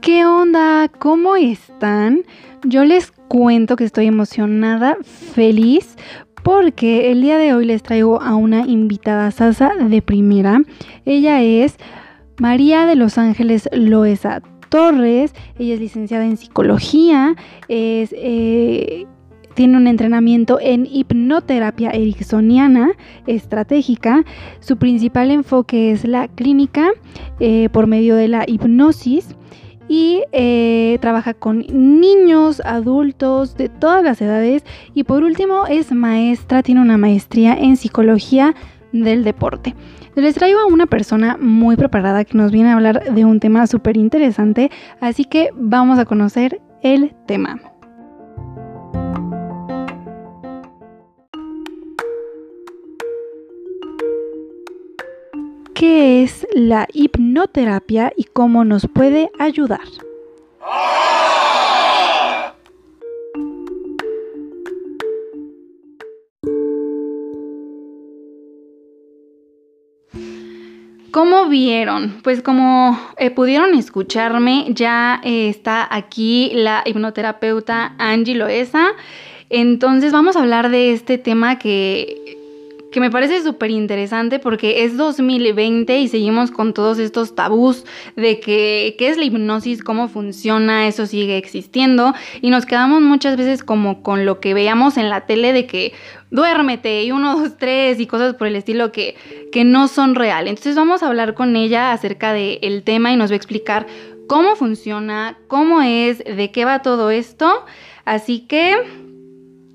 ¿Qué onda? ¿Cómo están? Yo les cuento que estoy emocionada, feliz, porque el día de hoy les traigo a una invitada sasa de primera. Ella es María de Los Ángeles Loesa Torres. Ella es licenciada en psicología, es, eh, tiene un entrenamiento en hipnoterapia ericksoniana estratégica. Su principal enfoque es la clínica eh, por medio de la hipnosis y eh, trabaja con niños, adultos de todas las edades y por último es maestra, tiene una maestría en psicología del deporte. Les traigo a una persona muy preparada que nos viene a hablar de un tema súper interesante, así que vamos a conocer el tema. Qué es la hipnoterapia y cómo nos puede ayudar. ¿Cómo vieron? Pues como eh, pudieron escucharme, ya eh, está aquí la hipnoterapeuta Angie Loesa. Entonces vamos a hablar de este tema que que me parece súper interesante porque es 2020 y seguimos con todos estos tabús de que qué es la hipnosis, cómo funciona, eso sigue existiendo y nos quedamos muchas veces como con lo que veamos en la tele de que duérmete y uno, dos, tres y cosas por el estilo que, que no son reales. Entonces vamos a hablar con ella acerca del tema y nos va a explicar cómo funciona, cómo es, de qué va todo esto. Así que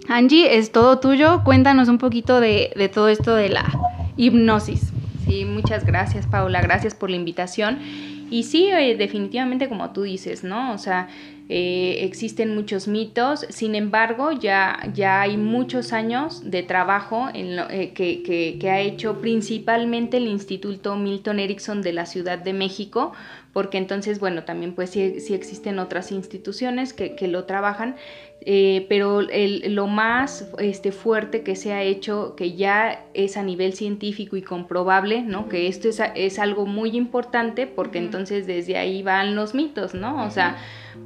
Angie, es todo tuyo. Cuéntanos un poquito de, todo esto de la hipnosis. Sí, muchas gracias, Paula. Gracias por la invitación. Y sí, eh, definitivamente como tú dices, ¿no? O sea, eh, existen muchos mitos, sin embargo, ya, ya hay muchos años de trabajo en eh, que, ha hecho principalmente el Instituto Milton Erickson de la Ciudad de México, porque entonces, bueno, también pues sí, existen otras instituciones que, que lo trabajan, eh, pero el, lo más este, fuerte que se ha hecho, que ya es a nivel científico y comprobable, ¿no? Que esto es, es algo muy importante porque entonces desde ahí van los mitos, ¿no? O sea,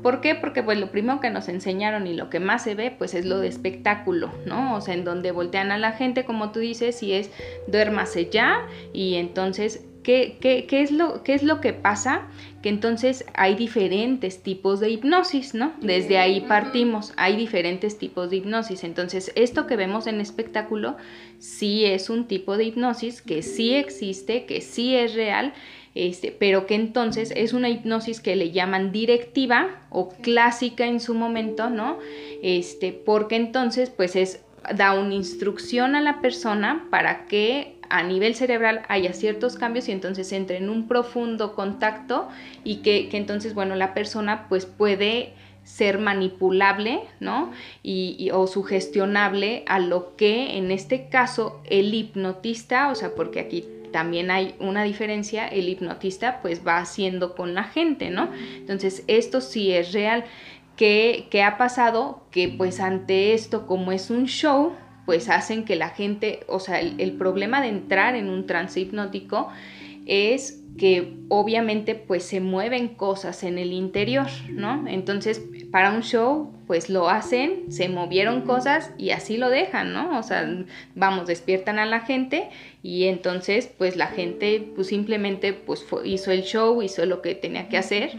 ¿por qué? Porque pues lo primero que nos enseñaron y lo que más se ve pues es lo de espectáculo, ¿no? O sea, en donde voltean a la gente, como tú dices, y es duérmase ya y entonces ¿Qué, es lo, ¿Qué es lo que pasa? Que entonces hay diferentes tipos de hipnosis, ¿no? Desde ahí partimos, hay diferentes tipos de hipnosis. Entonces, esto que vemos en espectáculo sí es un tipo de hipnosis que sí existe, que sí es real, este, pero que entonces es una hipnosis que le llaman directiva o clásica en su momento, ¿no? Este, porque entonces, pues es da una instrucción a la persona para que a nivel cerebral haya ciertos cambios y entonces entre en un profundo contacto y que, entonces, bueno, la persona pues puede ser manipulable, ¿no? Y, o sugestionable a lo que en este caso el hipnotista, o sea, porque aquí también hay una diferencia, el hipnotista pues va haciendo con la gente, ¿no? Entonces, esto sí es real. ¿Qué, qué ha pasado? Que pues ante esto, como es un show, pues hacen que la gente, o sea, el, problema de entrar en un trance hipnótico es que obviamente pues se mueven cosas en el interior, ¿no? Entonces, para un show, pues lo hacen, se movieron cosas y así lo dejan, ¿no? O sea, vamos, despiertan a la gente y entonces pues la gente pues simplemente pues hizo el show, hizo lo que tenía que hacer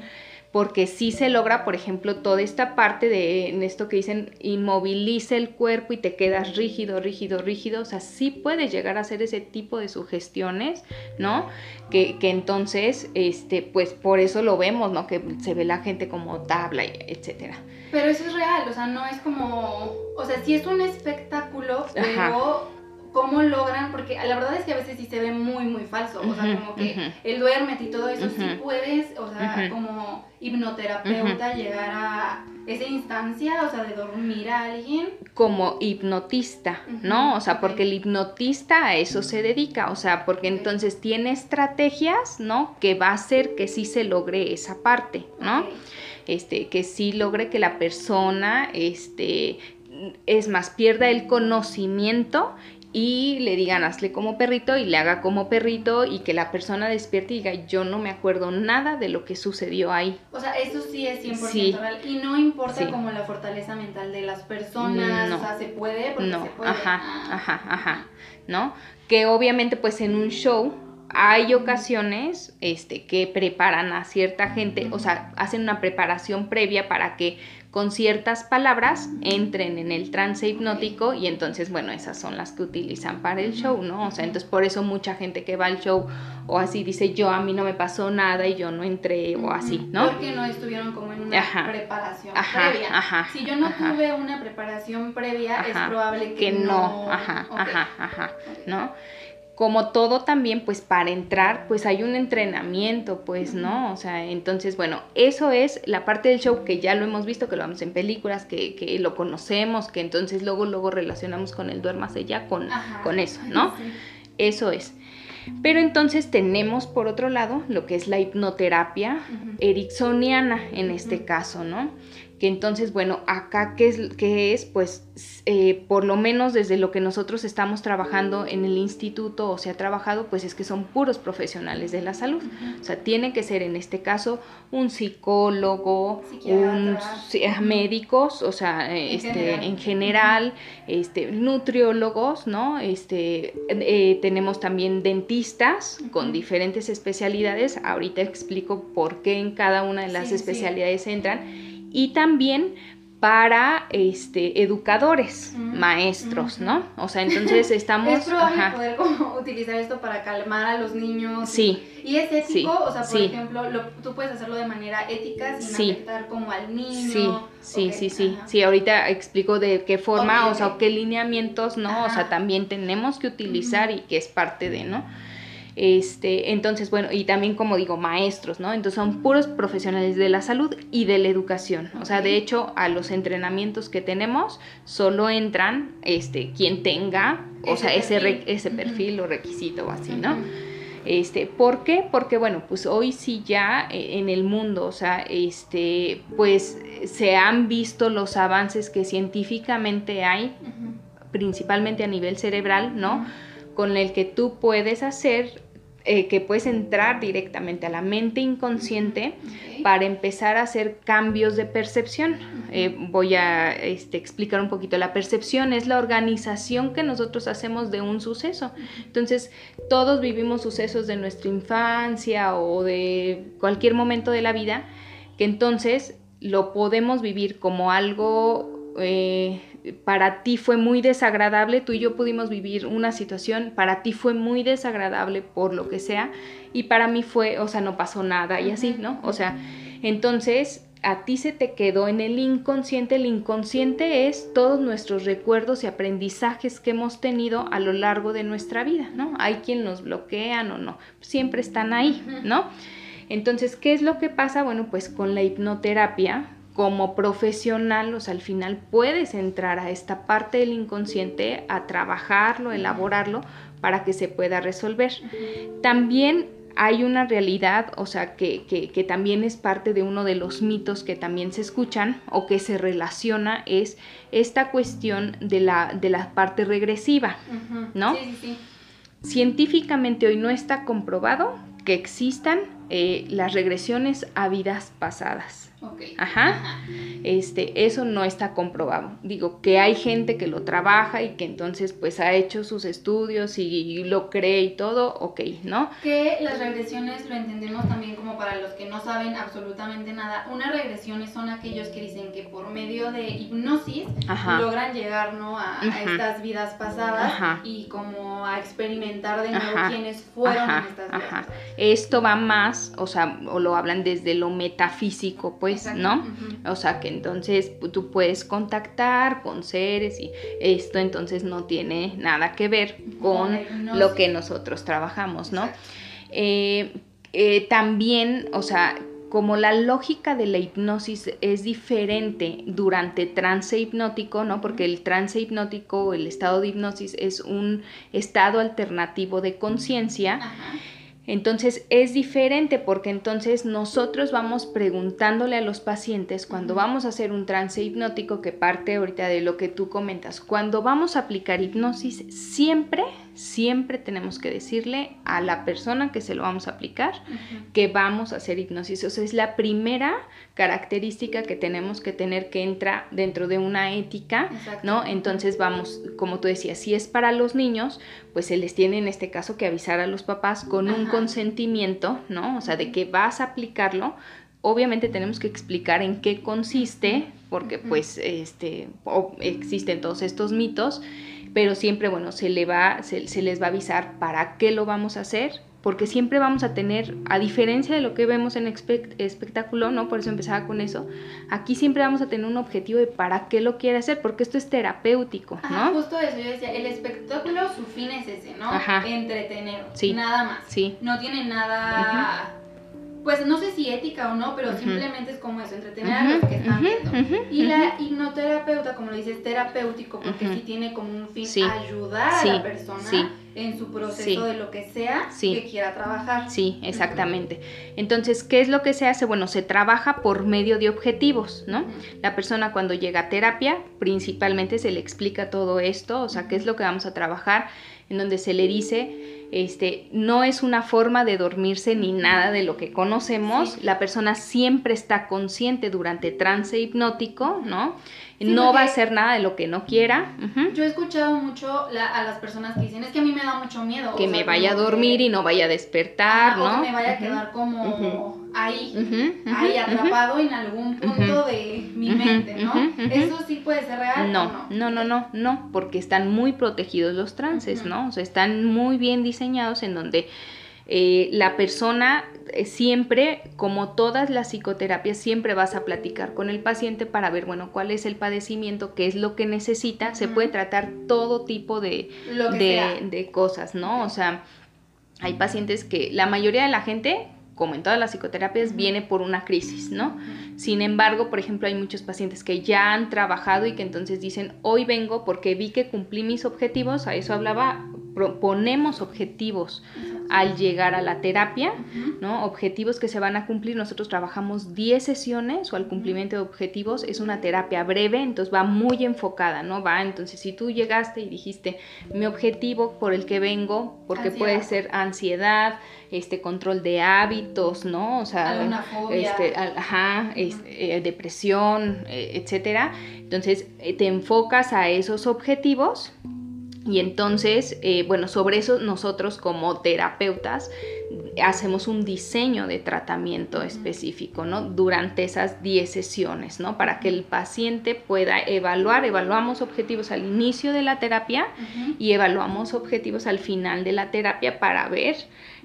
porque sí se logra, por ejemplo, toda esta parte de en esto que dicen inmoviliza el cuerpo y te quedas rígido, rígido, rígido, o sea, sí puedes llegar a hacer ese tipo de sugestiones, ¿no? Que, que entonces, este, pues por eso lo vemos, ¿no? Que se ve la gente como tabla, etcétera. Pero eso es real, o sea, no es como, o sea, sí es un espectáculo, pero cómo logran, porque la verdad es que a veces sí se ve muy, muy falso, o sea, como que el duérmete y todo eso, sí puedes, o sea, como hipnoterapeuta llegar a esa instancia, o sea, de dormir a alguien. Como hipnotista, ¿no? O sea, porque el hipnotista a eso se dedica, o sea, porque entonces tiene estrategias, ¿no? Que va a hacer que sí se logre esa parte, ¿no? Este, que sí logre que la persona, este, es más, pierda el conocimiento y le digan hazle como perrito y le haga como perrito y que la persona despierte y diga yo no me acuerdo nada de lo que sucedió ahí. O sea, eso sí es 100% real y no importa como la fortaleza mental de las personas, o sea, se puede porque no. se puede. Ajá, ajá, ajá, ¿no? Que obviamente pues en un show hay ocasiones este, que preparan a cierta gente, o sea, hacen una preparación previa para que con ciertas palabras entren en el trance hipnótico y entonces, bueno, esas son las que utilizan para el show, ¿no? O sea, entonces por eso mucha gente que va al show o así dice, yo a mí no me pasó nada y yo no entré o así, ¿no? Porque no estuvieron como en una preparación previa. Ajá, si yo no tuve una preparación previa, es probable que, no. Ajá, ajá, ajá, ¿no? Como todo también, pues para entrar, pues hay un entrenamiento, pues, ¿no? O sea, entonces, bueno, eso es la parte del show que ya lo hemos visto, que lo vemos en películas, que, que lo conocemos, que entonces luego, luego relacionamos con el duérmase ya con, con eso, ¿no? Eso es. Pero entonces tenemos por otro lado lo que es la hipnoterapia ericksoniana en este caso, ¿no? Que entonces, bueno, acá qué es, qué es pues eh, por lo menos desde lo que nosotros estamos trabajando en el instituto o se ha trabajado, pues es que son puros profesionales de la salud. O sea, tiene que ser en este caso un psicólogo, un médicos, o sea, en este, general. en general, este, nutriólogos, ¿no? Este, eh, tenemos también dentistas con diferentes especialidades. Ahorita explico por qué en cada una de las especialidades entran y también para este educadores, maestros, ¿no? O sea, entonces estamos... es probable poder como utilizar esto para calmar a los niños. Sí. Y, es ético, o sea, por ejemplo, tú puedes hacerlo de manera ética sin afectar como al niño. Sí, sí, sí, sí. Sí, ahorita explico de qué forma, o sea, qué lineamientos, ¿no? O sea, también tenemos que utilizar y que es parte de, ¿no? Este, entonces, bueno, y también como digo, maestros, ¿no? Entonces son puros profesionales de la salud y de la educación. O sea, de hecho, a los entrenamientos que tenemos solo entran este, quien tenga, o sea, ese, ese perfil o requisito o así, ¿no? Este, ¿Por qué? Porque, bueno, pues hoy sí ya eh, en el mundo, o sea, este, pues se han visto los avances que científicamente hay, principalmente a nivel cerebral, ¿no? Con el que tú puedes hacer eh, que puedes entrar directamente a la mente inconsciente para empezar a hacer cambios de percepción. Eh, voy a este, explicar un poquito. La percepción es la organización que nosotros hacemos de un suceso. Entonces, todos vivimos sucesos de nuestra infancia o de cualquier momento de la vida, que entonces lo podemos vivir como algo... Eh, para ti fue muy desagradable, tú y yo pudimos vivir una situación, para ti fue muy desagradable por lo que sea, y para mí fue, o sea, no pasó nada y así, ¿no? O sea, entonces a ti se te quedó en el inconsciente, el inconsciente es todos nuestros recuerdos y aprendizajes que hemos tenido a lo largo de nuestra vida, ¿no? Hay quien nos bloquean o no, siempre están ahí, ¿no? Entonces, ¿qué es lo que pasa? Bueno, pues con la hipnoterapia, como profesional, o sea, al final puedes entrar a esta parte del inconsciente, a trabajarlo, elaborarlo, para que se pueda resolver. También hay una realidad, o sea, que, que, también es parte de uno de los mitos que también se escuchan o que se relaciona, es esta cuestión de la, de la parte regresiva, ¿no? Sí, sí, Científicamente hoy no está comprobado que existan eh, las regresiones a vidas pasadas. Ajá. Este, eso no está comprobado. Digo, que hay gente que lo trabaja y que entonces pues ha hecho sus estudios y lo cree y todo, ok, ¿no? Que las regresiones lo entendemos también como para los que no saben absolutamente nada. Unas regresiones son aquellos que dicen que por medio de hipnosis logran llegar, ¿no? A, estas vidas pasadas y como a experimentar de nuevo quiénes fueron en estas vidas. Esto va más, o sea, o lo hablan desde lo metafísico, pues ¿no? O sea que entonces tú puedes contactar con seres y esto entonces no tiene nada que ver con lo que nosotros trabajamos, ¿no? Eh, eh, también, o sea, como la lógica de la hipnosis es diferente durante trance hipnótico, ¿no? Porque el trance hipnótico, el estado de hipnosis es un estado alternativo de conciencia Entonces es diferente porque entonces nosotros vamos preguntándole a los pacientes cuando vamos a hacer un trance hipnótico que parte ahorita de lo que tú comentas, cuando vamos a aplicar hipnosis siempre siempre tenemos que decirle a la persona que se lo vamos a aplicar que vamos a hacer hipnosis. O sea, es la primera característica que tenemos que tener que entra dentro de una ética, ¿no? Entonces vamos, como tú decías, si es para los niños, pues se les tiene en este caso que avisar a los papás con un consentimiento, ¿no? O sea, de que vas a aplicarlo. Obviamente tenemos que explicar en qué consiste, porque pues este, existen todos estos mitos pero siempre, bueno, se, le va, se, les va a avisar para qué lo vamos a hacer, porque siempre vamos a tener, a diferencia de lo que vemos en espectáculo, ¿no? Por eso empezaba con eso, aquí siempre vamos a tener un objetivo de para qué lo quiere hacer, porque esto es terapéutico, ¿no? justo eso, yo decía, el espectáculo, su fin es ese, ¿no? Ajá. Entretener, sí. nada más. Sí. No tiene nada pues no sé si ética o no, pero simplemente es como eso, entretener a los que están viendo. y la hipnoterapeuta, como lo dices, terapéutico, porque sí tiene como un fin ayudar a la persona en su proceso de lo que sea que quiera trabajar. Sí, exactamente. Entonces, ¿qué es lo que se hace? Bueno, se trabaja por medio de objetivos, ¿no? La persona cuando llega a terapia, principalmente se le explica todo esto, o sea, qué es lo que vamos a trabajar, en donde se le dice este, no es una forma de dormirse ni nada de lo que conocemos. La persona siempre está consciente durante trance hipnótico, ¿no? No va a hacer nada de lo que no quiera. Yo he escuchado mucho a las personas que dicen, es que a mí me da mucho miedo. Que me vaya a dormir y no vaya a despertar, ¿no? O que me vaya a quedar como ahí, ahí atrapado en algún punto de mi mente, ¿no? ¿Eso sí puede ser real? No, no, no, no, no, porque están muy protegidos los trances, ¿no? O sea, están muy bien diseñados en donde eh, la persona siempre, como todas las psicoterapias, siempre vas a platicar con el paciente para ver, bueno, cuál es el padecimiento, qué es lo que necesita. Se puede tratar todo tipo de, de, cosas, ¿no? O sea, hay pacientes que la mayoría de la gente como en todas las psicoterapias, viene por una crisis, ¿no? Sin embargo, por ejemplo, hay muchos pacientes que ya han trabajado y que entonces dicen, hoy vengo porque vi que cumplí mis objetivos, a eso hablaba, ponemos objetivos al llegar a la terapia, ¿no? Objetivos que se van a cumplir. Nosotros trabajamos 10 sesiones o al cumplimiento de objetivos. Es una terapia breve, entonces va muy enfocada, ¿no? Va, entonces si tú llegaste y dijiste, mi objetivo por el que vengo, porque puede ser ansiedad, este control de hábitos, ¿no? O sea, este, ajá, este, eh, depresión, eh, etcétera. Entonces eh, te enfocas a esos objetivos y entonces, eh, bueno, sobre eso nosotros como terapeutas hacemos un diseño de tratamiento específico, ¿no? Durante esas 10 sesiones, ¿no? Para que el paciente pueda evaluar, evaluamos objetivos al inicio de la terapia y evaluamos objetivos al final de la terapia para ver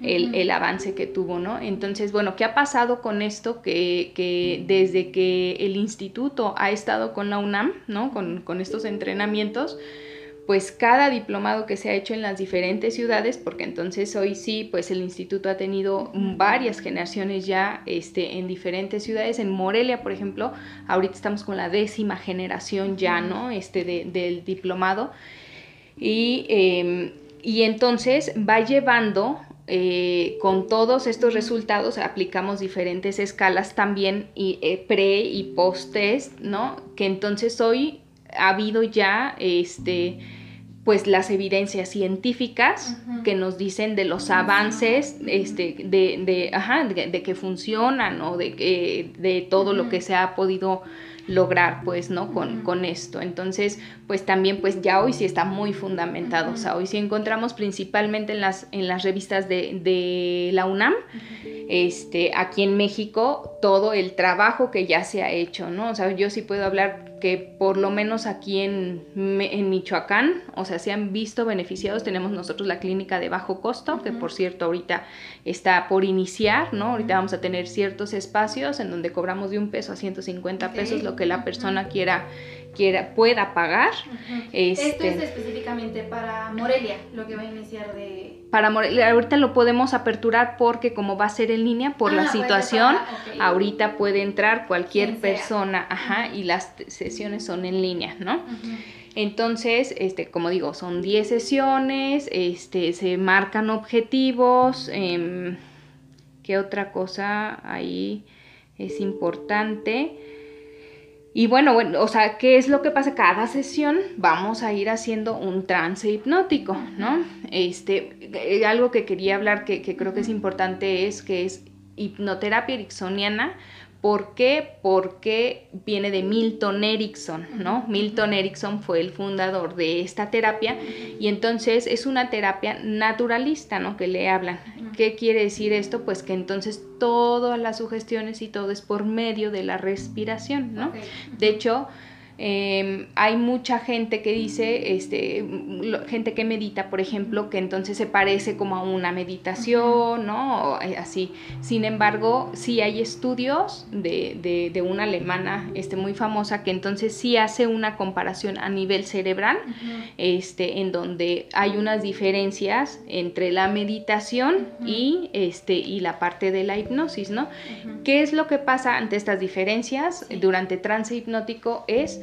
el, avance que tuvo, ¿no? Entonces, bueno, ¿qué ha pasado con esto? Que, que desde que el instituto ha estado con la UNAM, ¿no? Con, con estos entrenamientos, pues cada diplomado que se ha hecho en las diferentes ciudades, porque entonces hoy sí, pues el instituto ha tenido varias generaciones ya este, en diferentes ciudades. En Morelia, por ejemplo, ahorita estamos con la décima generación ya, ¿no? Este del diplomado. Y, em, y entonces va llevando eh, con todos estos resultados aplicamos diferentes escalas también y, eh, pre y post test, ¿no? Que entonces hoy ha habido ya este pues las evidencias científicas que nos dicen de los avances este, de, de, ajá, de, que funcionan o de, que, de todo lo que se ha podido lograr pues no con, con, esto. Entonces pues también pues ya hoy sí está muy fundamentado. O sea hoy sí encontramos principalmente en las en las revistas de, de la UNAM este aquí en México todo el trabajo que ya se ha hecho no o sea yo sí puedo hablar que por lo menos aquí en, en, Michoacán, o sea, se han visto beneficiados. Tenemos nosotros la clínica de bajo costo, que por cierto ahorita está por iniciar, ¿no? Ahorita vamos a tener ciertos espacios en donde cobramos de un peso a 150 pesos lo que la persona quiera quiera, pueda pagar. Esto es este, específicamente para Morelia, lo que va a iniciar de... Para Morelia, ahorita lo podemos aperturar porque como va a ser en línea por la ah, situación, ahorita puede entrar cualquier persona, ajá, y las sesiones son en línea, ¿no? Entonces, este, como digo, son 10 sesiones, este, se marcan objetivos. Em, ¿Qué otra cosa ahí es importante? Y bueno, bueno, o sea, ¿qué es lo que pasa? Cada sesión vamos a ir haciendo un trance hipnótico, ¿no? Este, eh, algo que quería hablar que, que creo que es importante es que es hipnoterapia ericksoniana ¿Por qué? Porque viene de Milton Erickson, ¿no? Milton Erickson fue el fundador de esta terapia y entonces es una terapia naturalista, ¿no? Que le hablan. ¿Qué quiere decir esto? Pues que entonces todas las sugestiones y todo es por medio de la respiración, ¿no? De hecho, Em, hay mucha gente que dice, este, gente que medita, por ejemplo, que entonces se parece como a una meditación, ¿no? Eh, así. Sin embargo, sí hay estudios de, de, una alemana este, muy famosa que entonces sí hace una comparación a nivel cerebral, este, en donde hay unas diferencias entre la meditación y, este, y la parte de la hipnosis, ¿no? ¿Qué es lo que pasa ante estas diferencias durante trance hipnótico? Es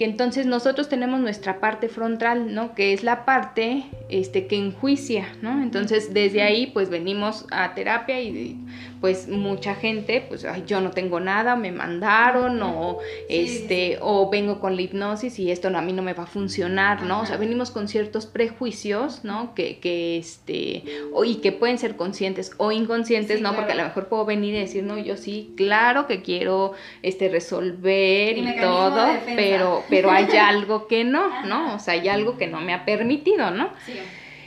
que entonces nosotros tenemos nuestra parte frontal, ¿no? Que es la parte este, que enjuicia, ¿no? Entonces desde ahí pues venimos a terapia y pues mucha gente, pues Ay, yo no tengo nada, me mandaron o este o vengo con la hipnosis y esto a mí no me va a funcionar, ¿no? O sea, venimos con ciertos prejuicios, ¿no? Que, que este o, y que pueden ser conscientes o inconscientes, ¿no? Porque a lo mejor puedo venir y decir, "No, yo sí, claro que quiero este resolver y, todo, pero pero hay algo que no, ¿no? O sea, hay algo que no me ha permitido, ¿no? Sí.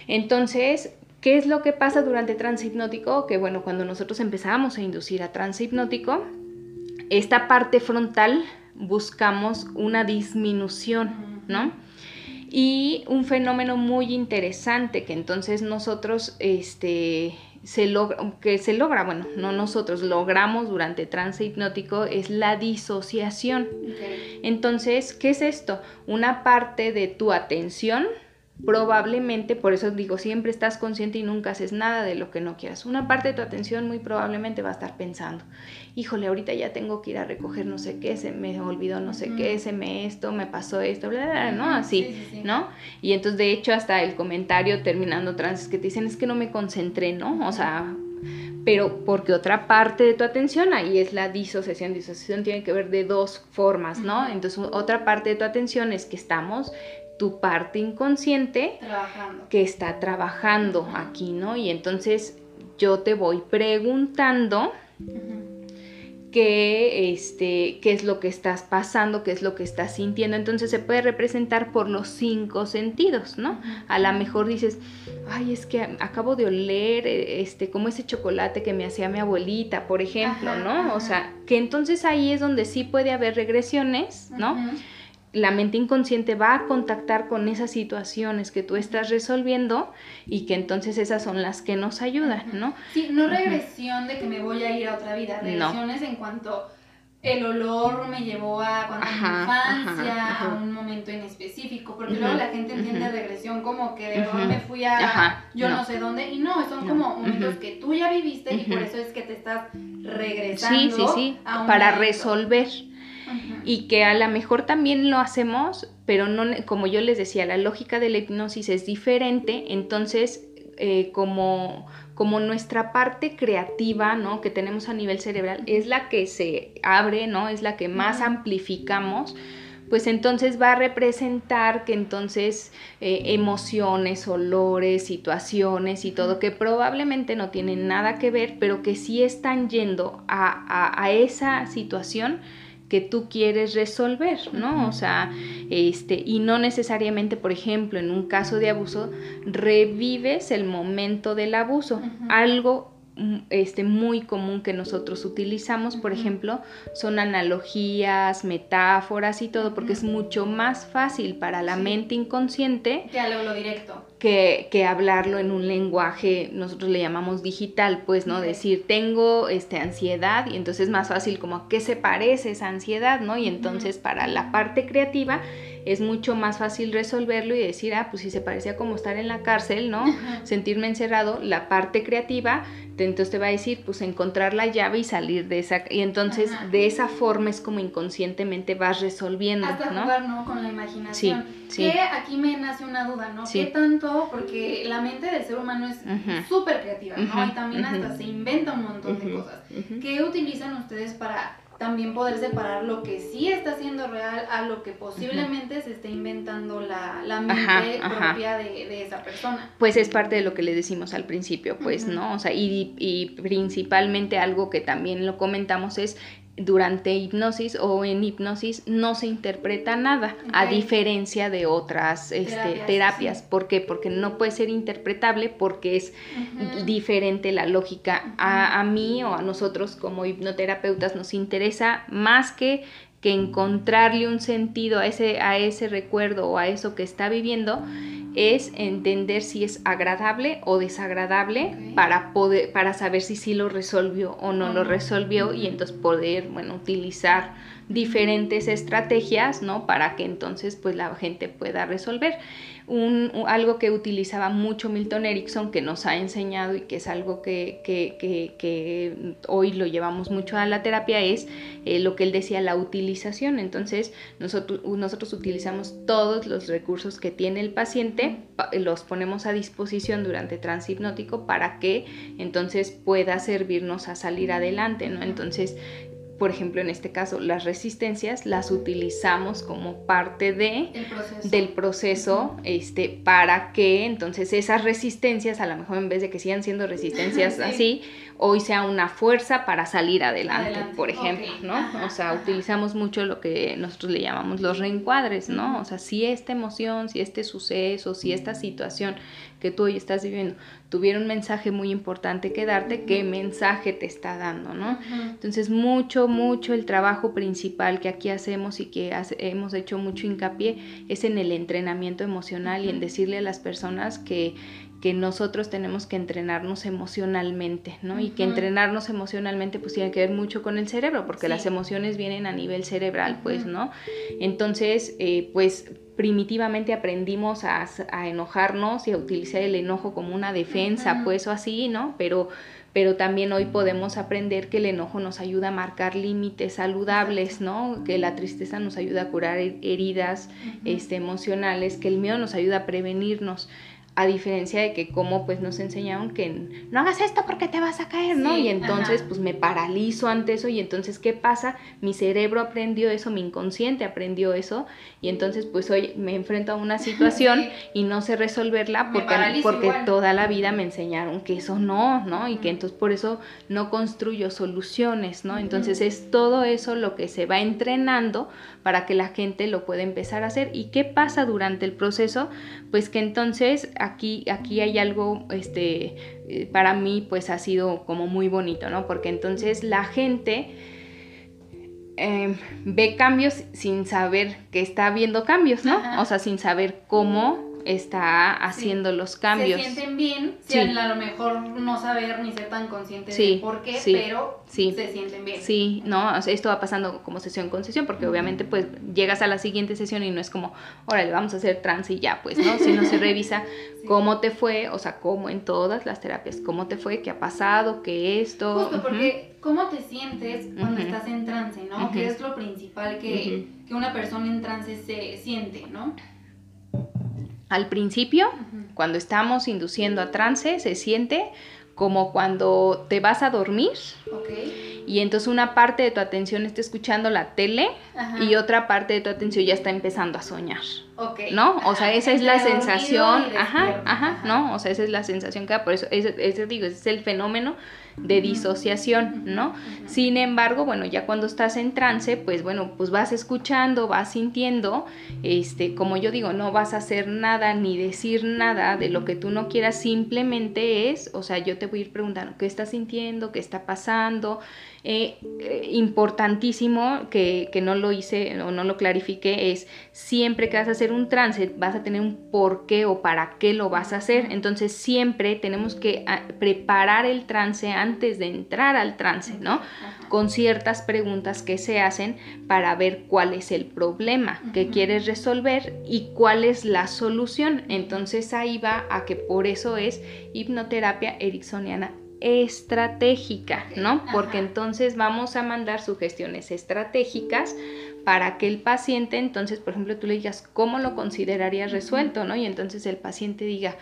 Entonces, ¿qué es lo que pasa durante trance hipnótico? Que bueno, cuando nosotros empezamos a inducir a trance hipnótico, esta parte frontal buscamos una disminución, ¿no? Y un fenómeno muy interesante que entonces nosotros, este, se logra, que se logra, bueno, no nosotros, logramos durante trance hipnótico es la disociación. Entonces, ¿qué es esto? Una parte de tu atención, probablemente, por eso digo, siempre estás consciente y nunca haces nada de lo que no quieras. Una parte de tu atención muy probablemente va a estar pensando, híjole, ahorita ya tengo que ir a recoger no sé qué, se me olvidó no sé qué, se me esto, me pasó esto, bla, bla, bla ¿no? Así, ¿no? Y entonces, de hecho, hasta el comentario terminando trans que te dicen es que no me concentré, ¿no? O sea, pero porque otra parte de tu atención ahí es la disociación. Disociación tiene que ver de dos formas, ¿no? Entonces, otra parte de tu atención es que estamos tu parte inconsciente que está trabajando aquí, ¿no? Y entonces yo te voy preguntando qué, este, qué es lo que estás pasando, qué es lo que estás sintiendo. Entonces se puede representar por los cinco sentidos, ¿no? A lo mejor dices, ay, es que acabo de oler eh, este, como ese chocolate que me hacía mi abuelita, por ejemplo, ¿no? O sea, que entonces ahí es donde sí puede haber regresiones, ¿no? La mente inconsciente va a contactar con esas situaciones que tú estás resolviendo y que entonces esas son las que nos ayudan, ¿no? Sí, no regresión de que me voy a ir a otra vida, regresiones en cuanto el olor me llevó a cuando mi infancia, a un momento en específico, porque luego la gente entiende regresión como que de dónde me fui a yo no. sé dónde, y no, son como momentos que tú ya viviste y por eso es que te estás regresando. Sí, sí, sí, para resolver y que a lo mejor también lo hacemos, pero no, como yo les decía, la lógica de la hipnosis es diferente, entonces eh, como, como nuestra parte creativa, ¿no? Que tenemos a nivel cerebral es la que se abre, ¿no? Es la que más amplificamos pues entonces va a representar que entonces eh, emociones, olores, situaciones y todo que probablemente no tienen nada que ver, pero que sí están yendo a, a esa situación que tú quieres resolver, ¿no? O sea, este, y no necesariamente, por ejemplo, en un caso de abuso, revives el momento del abuso, algo Mm, este, muy común que nosotros utilizamos, por ejemplo, son analogías, metáforas y todo, porque es mucho más fácil para la mente inconsciente que hablarlo directo. Que, que, hablarlo en un lenguaje, nosotros le llamamos digital, pues, ¿no? Decir, tengo este, ansiedad y entonces es más fácil como a qué se parece esa ansiedad, ¿no? Y entonces para la parte creativa es mucho más fácil resolverlo y decir, ah, pues si se parecía como estar en la cárcel, ¿no? Sentirme encerrado, la parte creativa, entonces te va a decir, pues encontrar la llave y salir de esa, y entonces de esa forma es como inconscientemente vas resolviendo, Hasta jugar, ¿no? Con la imaginación. Sí, Que aquí me nace una duda, ¿no? ¿Qué tanto? Porque la mente del ser humano es súper creativa, ¿no? y también hasta se inventa un montón de cosas. ¿Qué utilizan ustedes para también poder separar lo que sí está siendo real a lo que posiblemente se esté inventando la, la mente propia de, esa persona. Pues es parte de lo que le decimos al principio, pues, ¿no? O sea, y, y principalmente algo que también lo comentamos es durante hipnosis o en hipnosis no se interpreta nada, a diferencia de otras este, terapias. ¿Por qué? Porque no puede ser interpretable porque es diferente la lógica. A, a, mí o a nosotros como hipnoterapeutas nos interesa más que que encontrarle un sentido a ese, a ese recuerdo o a eso que está viviendo es entender si es agradable o desagradable para poder para saber si sí lo resolvió o no lo resolvió y entonces poder bueno utilizar diferentes estrategias no para que entonces pues la gente pueda resolver un, algo que utilizaba mucho Milton Erickson, que nos ha enseñado y que es algo que, hoy lo llevamos mucho a la terapia, es eh, lo que él decía, la utilización. Entonces, nosotros, nosotros utilizamos todos los recursos que tiene el paciente, los ponemos a disposición durante transhipnótico para que entonces pueda servirnos a salir adelante, ¿no? Entonces, por ejemplo, en este caso, las resistencias las utilizamos como parte de, del proceso este, para que entonces esas resistencias, a lo mejor en vez de que sigan siendo resistencias así, hoy sea una fuerza para salir adelante, por ejemplo, ¿no? o sea, utilizamos mucho lo que nosotros le llamamos los reencuadres, ¿no? O sea, si esta emoción, si este suceso, si esta situación que tú hoy estás viviendo tuviera un mensaje muy importante que darte, ¿qué mensaje te está dando, no? Entonces, mucho, mucho el trabajo principal que aquí hacemos y que hemos hecho mucho hincapié es en el entrenamiento emocional y en decirle a las personas que que nosotros tenemos que entrenarnos emocionalmente, ¿no? Y que entrenarnos emocionalmente pues tiene que ver mucho con el cerebro, porque las emociones vienen a nivel cerebral, pues, ¿no? Entonces, eh, pues primitivamente aprendimos a, enojarnos y a utilizar el enojo como una defensa, pues o así, ¿no? Pero, pero también hoy podemos aprender que el enojo nos ayuda a marcar límites saludables, ¿no? Que la tristeza nos ayuda a curar heridas este, emocionales, que el miedo nos ayuda a prevenirnos a diferencia de que como pues nos enseñaron que no hagas esto porque te vas a caer, ¿no? y entonces pues me paralizo ante eso y entonces ¿qué pasa? Mi cerebro aprendió eso, mi inconsciente aprendió eso y entonces pues hoy me enfrento a una situación y no sé resolverla porque, porque toda la vida me enseñaron que eso no, ¿no? Y que entonces por eso no construyo soluciones, ¿no? Entonces es todo eso lo que se va entrenando para que la gente lo pueda empezar a hacer. ¿Y qué pasa durante el proceso? Pues que entonces aquí, aquí hay algo, este, eh, para mí pues ha sido como muy bonito, ¿no? Porque entonces la gente... Em, ve cambios sin saber que está viendo cambios, ¿no? O sea, sin saber cómo está haciendo los cambios. Se sienten bien, sí. a lo mejor no saber ni ser tan conscientes de por qué, pero se sienten bien. Sí, no, esto va pasando como sesión con sesión, porque obviamente pues llegas a la siguiente sesión y no es como, órale, vamos a hacer trance y ya, pues, ¿no? Sino se revisa cómo te fue, o sea, cómo en todas las terapias, cómo te fue, qué ha pasado, qué esto. Justo porque, ¿cómo te sientes cuando estás en trance, no? ¿Qué es lo principal que, que una persona en trance se siente, no? Al principio, cuando estamos induciendo a trance, se siente como cuando te vas a dormir y entonces una parte de tu atención está escuchando la tele y otra parte de tu atención ya está empezando a soñar. ¿No? O sea, esa es la sensación, ajá, ajá, ¿no? O sea, esa es la sensación que da, por eso, ese, digo, ese es el fenómeno de disociación, ¿no? Sin embargo, bueno, ya cuando estás en trance, pues bueno, pues vas escuchando, vas sintiendo, este, como yo digo, no vas a hacer nada ni decir nada de lo que tú no quieras, simplemente es, o sea, yo te voy a ir preguntando qué estás sintiendo, qué está pasando, eh, eh, importantísimo que, que, no lo hice o no lo clarifique es siempre que vas a hacer un trance vas a tener un por qué o para qué lo vas a hacer. Entonces siempre tenemos que ah, preparar el trance antes de entrar al trance, ¿no? Con ciertas preguntas que se hacen para ver cuál es el problema que quieres resolver y cuál es la solución. Entonces ahí va a que por eso es hipnoterapia ericksoniana estratégica, ¿no? Porque entonces vamos a mandar sugestiones estratégicas para que el paciente, entonces, por ejemplo, tú le digas, ¿cómo lo considerarías resuelto? ¿no? Y entonces el paciente diga,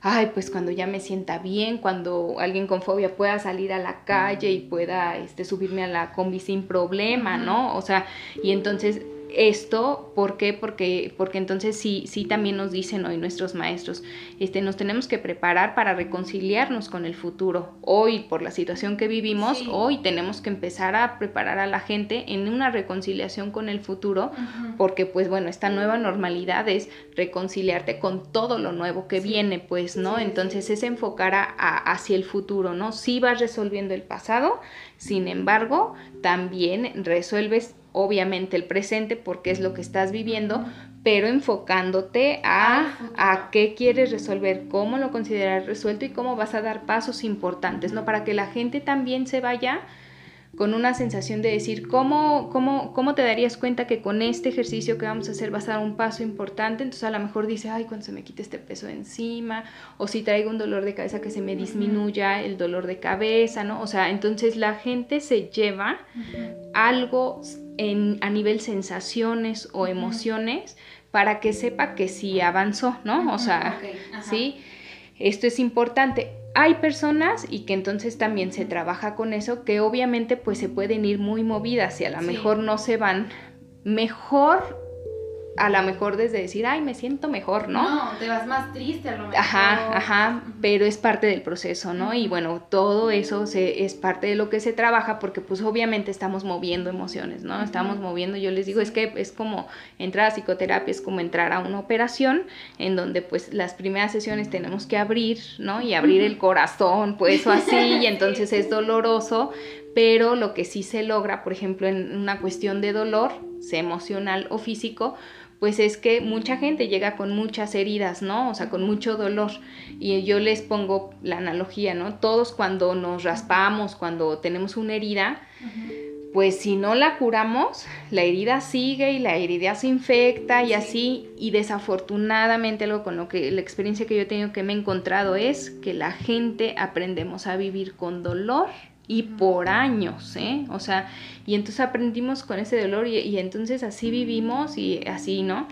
ay, pues cuando ya me sienta bien, cuando alguien con fobia pueda salir a la calle y pueda este, subirme a la combi sin problema, ¿no? O sea, y entonces esto, ¿por qué? Porque, porque entonces sí, sí también nos dicen hoy nuestros maestros, este, nos tenemos que preparar para reconciliarnos con el futuro. Hoy, por la situación que vivimos, hoy tenemos que empezar a preparar a la gente en una reconciliación con el futuro, porque pues bueno, esta nueva normalidad es reconciliarte con todo lo nuevo que viene, pues, ¿no? entonces es enfocar a, hacia el futuro, ¿no? Sí vas resolviendo el pasado, sin embargo, también resuelves obviamente el presente porque es lo que estás viviendo, pero enfocándote a, a qué quieres resolver, cómo lo consideras resuelto y cómo vas a dar pasos importantes, ¿no? Para que la gente también se vaya con una sensación de decir, ¿cómo, cómo, ¿cómo te darías cuenta que con este ejercicio que vamos a hacer vas a dar un paso importante? Entonces a lo mejor dice, ay, cuando se me quite este peso de encima, o si traigo un dolor de cabeza que se me disminuya el dolor de cabeza, ¿no? O sea, entonces la gente se lleva algo en, a nivel sensaciones o emociones para que sepa que sí avanzó, ¿no? O sea, sí, esto es importante. Hay personas y que entonces también se trabaja con eso que obviamente pues se pueden ir muy movidas y a lo mejor no se van mejor a lo mejor desde decir, ay, me siento mejor, ¿no? No, te vas más triste a lo mejor. Ajá, ajá, pero es parte del proceso, ¿no? Y bueno, todo eso se, es parte de lo que se trabaja porque pues obviamente estamos moviendo emociones, ¿no? Estamos moviendo, yo les digo, es que es como entrar a psicoterapia, es como entrar a una operación en donde pues las primeras sesiones tenemos que abrir, ¿no? Y abrir el corazón, pues o así, y entonces es doloroso, pero lo que sí se logra, por ejemplo, en una cuestión de dolor, sea emocional o físico, pues es que mucha gente llega con muchas heridas, ¿no? O sea, con mucho dolor. Y yo les pongo la analogía, ¿no? Todos cuando nos raspamos, cuando tenemos una herida, pues si no la curamos, la herida sigue y la herida se infecta y así. Y desafortunadamente algo con lo que la experiencia que yo he tenido que me he encontrado es que la gente aprendemos a vivir con dolor y por años, ¿eh? O sea, y entonces aprendimos con ese dolor y, entonces así vivimos y así, ¿no?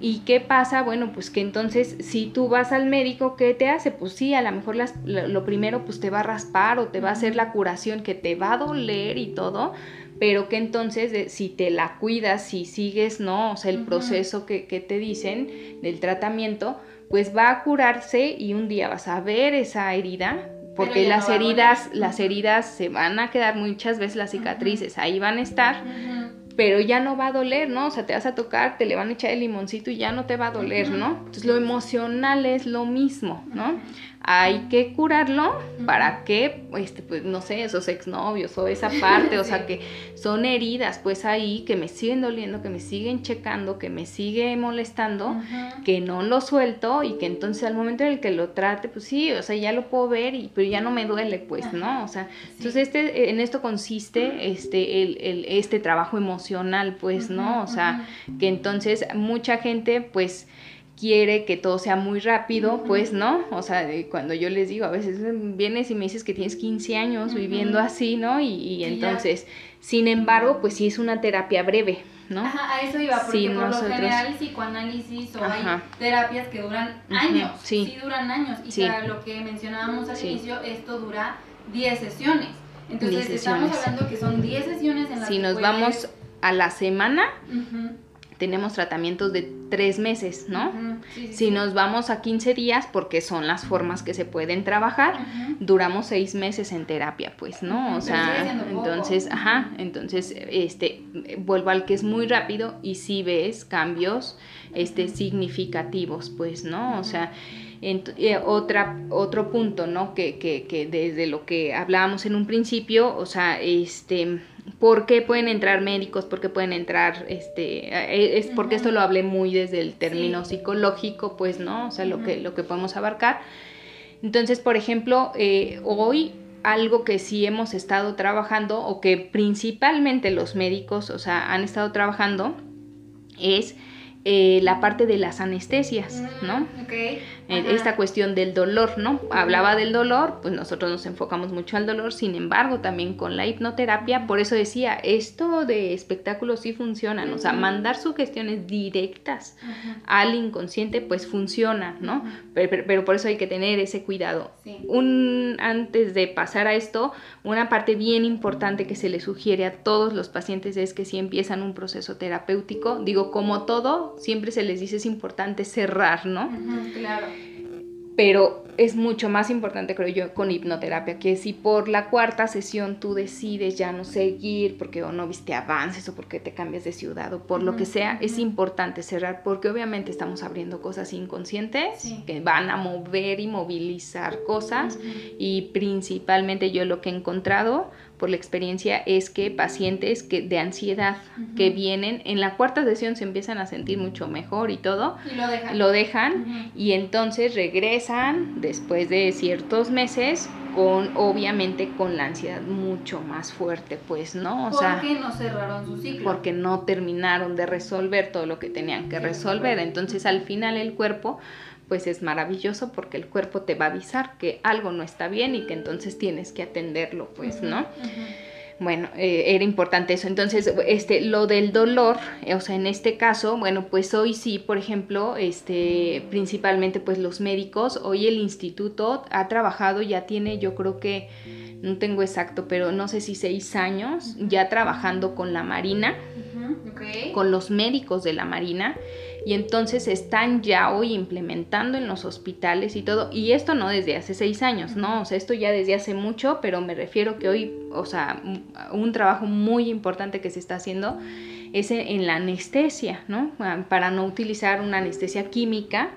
¿Y qué pasa? Bueno, pues que entonces si tú vas al médico, ¿qué te hace? Pues sí, a lo mejor lo, primero pues te va a raspar o te va a hacer la curación que te va a doler y todo, pero que entonces si te la cuidas, si sigues, ¿no? O sea, el proceso que, que te dicen del tratamiento, pues va a curarse y un día vas a ver esa herida porque las heridas, las heridas se van a quedar muchas veces las cicatrices, ahí van a estar, pero ya no va a doler, ¿no? O sea, te vas a tocar, te le van a echar el limoncito y ya no te va a doler, ¿no? Entonces lo emocional es lo mismo, ¿no? Hay que curarlo para que, este, pues, no sé, esos exnovios o esa parte, o sea, que son heridas, pues ahí, que me siguen doliendo, que me siguen checando, que me sigue molestando, que no lo suelto y que entonces al momento en el que lo trate, pues sí, o sea, ya lo puedo ver, y, pero ya no me duele, pues, ¿no? O sea, entonces este, en esto consiste este, el, el, este trabajo emocional, pues, ¿no? O sea, que entonces mucha gente, pues, quiere que todo sea muy rápido, pues no, o sea, cuando yo les digo, a veces vienes y me dices que tienes 15 años viviendo así, ¿no? Y, entonces, sin embargo, pues sí es una terapia breve, ¿no? Ajá, a eso iba, porque por lo general psicoanálisis o hay terapias que duran años, sí. duran años, y para lo que mencionábamos al inicio, esto dura 10 sesiones. Entonces, estamos hablando que son 10 sesiones en las si nos vamos a la semana, tenemos tratamientos de tres meses, ¿no? si nos vamos a 15 días, porque son las formas que se pueden trabajar, duramos seis meses en terapia, pues, ¿no? O sea, entonces, ajá, entonces, este, vuelvo al que es muy rápido y si ves cambios, este, significativos, pues, ¿no? O sea, eh, otra, otro punto, ¿no? Que, que, que desde lo que hablábamos en un principio, o sea, este por qué pueden entrar médicos, por qué pueden entrar, este, eh, es porque esto lo hablé muy desde el término psicológico, pues, ¿no? O sea, lo, que, lo que podemos abarcar. Entonces, por ejemplo, eh, hoy algo que sí hemos estado trabajando o que principalmente los médicos, o sea, han estado trabajando es eh, la parte de las anestesias, ¿no? Okay. Eh, esta cuestión del dolor, ¿no? Hablaba del dolor, pues nosotros nos enfocamos mucho al dolor, sin embargo, también con la hipnoterapia, por eso decía, esto de espectáculos sí funcionan, o sea, mandar sugestiones directas al inconsciente, pues funciona, ¿no? Pero, por eso hay que tener ese cuidado. Un, antes de pasar a esto, una parte bien importante que se le sugiere a todos los pacientes es que si empiezan un proceso terapéutico, digo, como todo, siempre se les dice es importante cerrar, ¿no? claro pero es mucho más importante, creo yo, con hipnoterapia, que si por la cuarta sesión tú decides ya no seguir porque o no viste avances o porque te cambias de ciudad o por lo que sea, es importante cerrar porque obviamente estamos abriendo cosas inconscientes que van a mover y movilizar cosas y principalmente yo lo que he encontrado por la experiencia es que pacientes que de ansiedad que vienen en la cuarta sesión se empiezan a sentir mucho mejor y todo y lo dejan, lo dejan y entonces regresan después de ciertos meses con obviamente con la ansiedad mucho más fuerte pues no o sea porque no cerraron su ciclo porque no terminaron de resolver todo lo que tenían que resolver. Entonces al final el cuerpo pues es maravilloso porque el cuerpo te va a avisar que algo no está bien y que entonces tienes que atenderlo, pues, ¿no? Bueno, eh, era importante eso. Entonces, este, lo del dolor, eh, o sea, en este caso, bueno, pues hoy sí, por ejemplo, este, principalmente pues los médicos, hoy el instituto ha trabajado, ya tiene, yo creo que, no tengo exacto, pero no sé si seis años, ya trabajando con la Marina, con los médicos de la Marina y entonces están ya hoy implementando en los hospitales y todo, y esto no desde hace seis años, ¿no? O sea, esto ya desde hace mucho, pero me refiero que hoy, o sea, un trabajo muy importante que se está haciendo es en la anestesia, ¿no? Ah, para no utilizar una anestesia química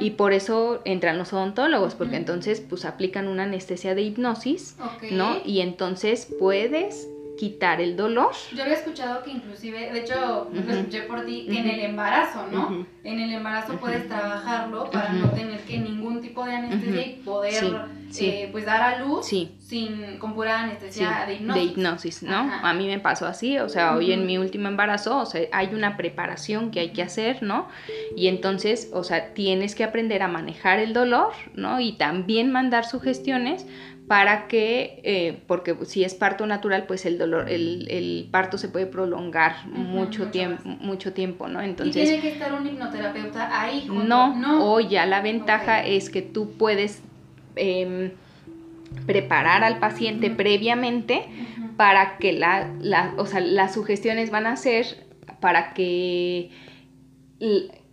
y por eso entran los odontólogos, porque entonces pues aplican una anestesia de hipnosis, ¿no? Y entonces puedes quitar el dolor. Yo había escuchado que inclusive, de hecho, lo escuché por ti, que en el embarazo, ¿no? En el embarazo puedes trabajarlo para no tener que ningún tipo de anestesia y poder eh, pues dar a luz sin con pura anestesia de hipnosis. De hipnosis, ¿no? A mí me pasó así, o sea, hoy en mi último embarazo, o sea, hay una preparación que hay que hacer, ¿no? Y entonces, o sea, tienes que aprender a manejar el dolor, ¿no? Y también mandar sugestiones para que, eh, porque si es parto natural, pues el dolor, el, el parto se puede prolongar mucho, tiempo, mucho tiempo, ¿no? Entonces, ¿Y tiene que estar un hipnoterapeuta ahí? No, no, o ya la ventaja es que tú puedes em, preparar al paciente previamente para que la, la, o sea, las sugestiones van a ser para que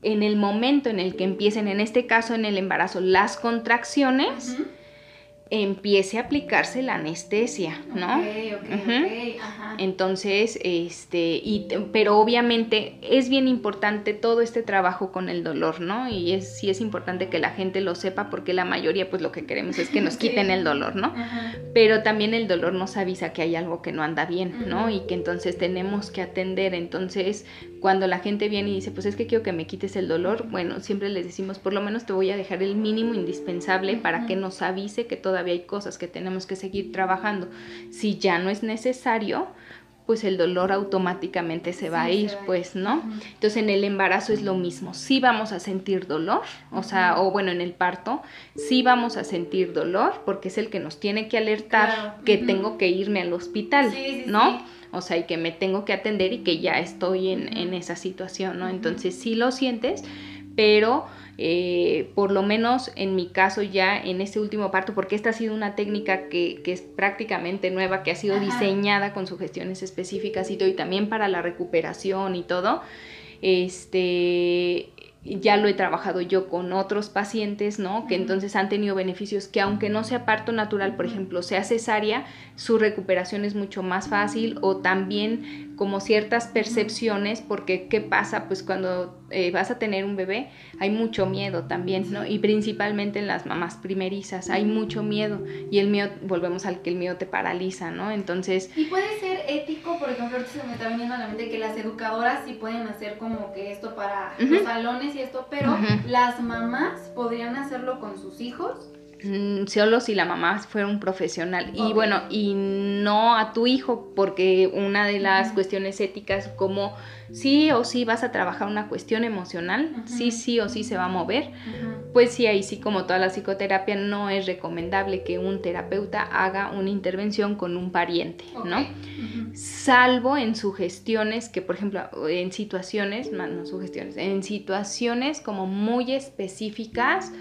en el momento en el que empiecen, en este caso en el embarazo, las contracciones, empiece a aplicarse la anestesia, ¿no? Entonces, este, y, pero obviamente es bien importante todo este trabajo con el dolor, ¿no? Y es, sí es importante que la gente lo sepa porque la mayoría pues lo que queremos es que nos quiten el dolor, ¿no? Pero también el dolor nos avisa que hay algo que no anda bien, ¿no? Y que entonces tenemos que atender, entonces cuando la gente viene y dice, pues es que quiero que me quites el dolor, bueno, siempre les decimos, por lo menos te voy a dejar el mínimo indispensable para que nos avise que todavía hay cosas que tenemos que seguir trabajando. Si ya no es necesario, pues el dolor automáticamente se va a ir, pues, ¿no? Entonces en el embarazo es lo mismo, sí vamos a sentir dolor, o sea, o bueno, en el parto, sí vamos a sentir dolor porque es el que nos tiene que alertar que tengo que irme al hospital, ¿no? O sea, y que me tengo que atender y que ya estoy en, esa situación, ¿no? Entonces sí lo sientes, pero eh, por lo menos en mi caso ya en este último parto, porque esta ha sido una técnica que, es prácticamente nueva, que ha sido diseñada con sugestiones específicas y todo, y también para la recuperación y todo, este, ya lo he trabajado yo con otros pacientes, ¿no? Que entonces han tenido beneficios que aunque no sea parto natural, por ejemplo, sea cesárea, su recuperación es mucho más fácil o también como ciertas percepciones, porque ¿qué pasa? Pues cuando eh, vas a tener un bebé hay mucho miedo también, ¿no? Y principalmente en las mamás primerizas hay mucho miedo y el miedo, volvemos al que el miedo te paraliza, ¿no? Entonces... Y puede ser ético, por ejemplo, ahorita se me está viniendo a la mente que las educadoras sí pueden hacer como que esto para los salones y esto, pero las mamás podrían hacerlo con sus hijos solo si la mamá fuera un profesional. Y bueno, y no a tu hijo, porque una de las cuestiones éticas, como sí o sí vas a trabajar una cuestión emocional, sí, sí o sí se va a mover, pues sí, ahí sí, como toda la psicoterapia, no es recomendable que un terapeuta haga una intervención con un pariente, ¿no? Salvo en sugestiones que, por ejemplo, en situaciones, no sugestiones, en situaciones como muy específicas,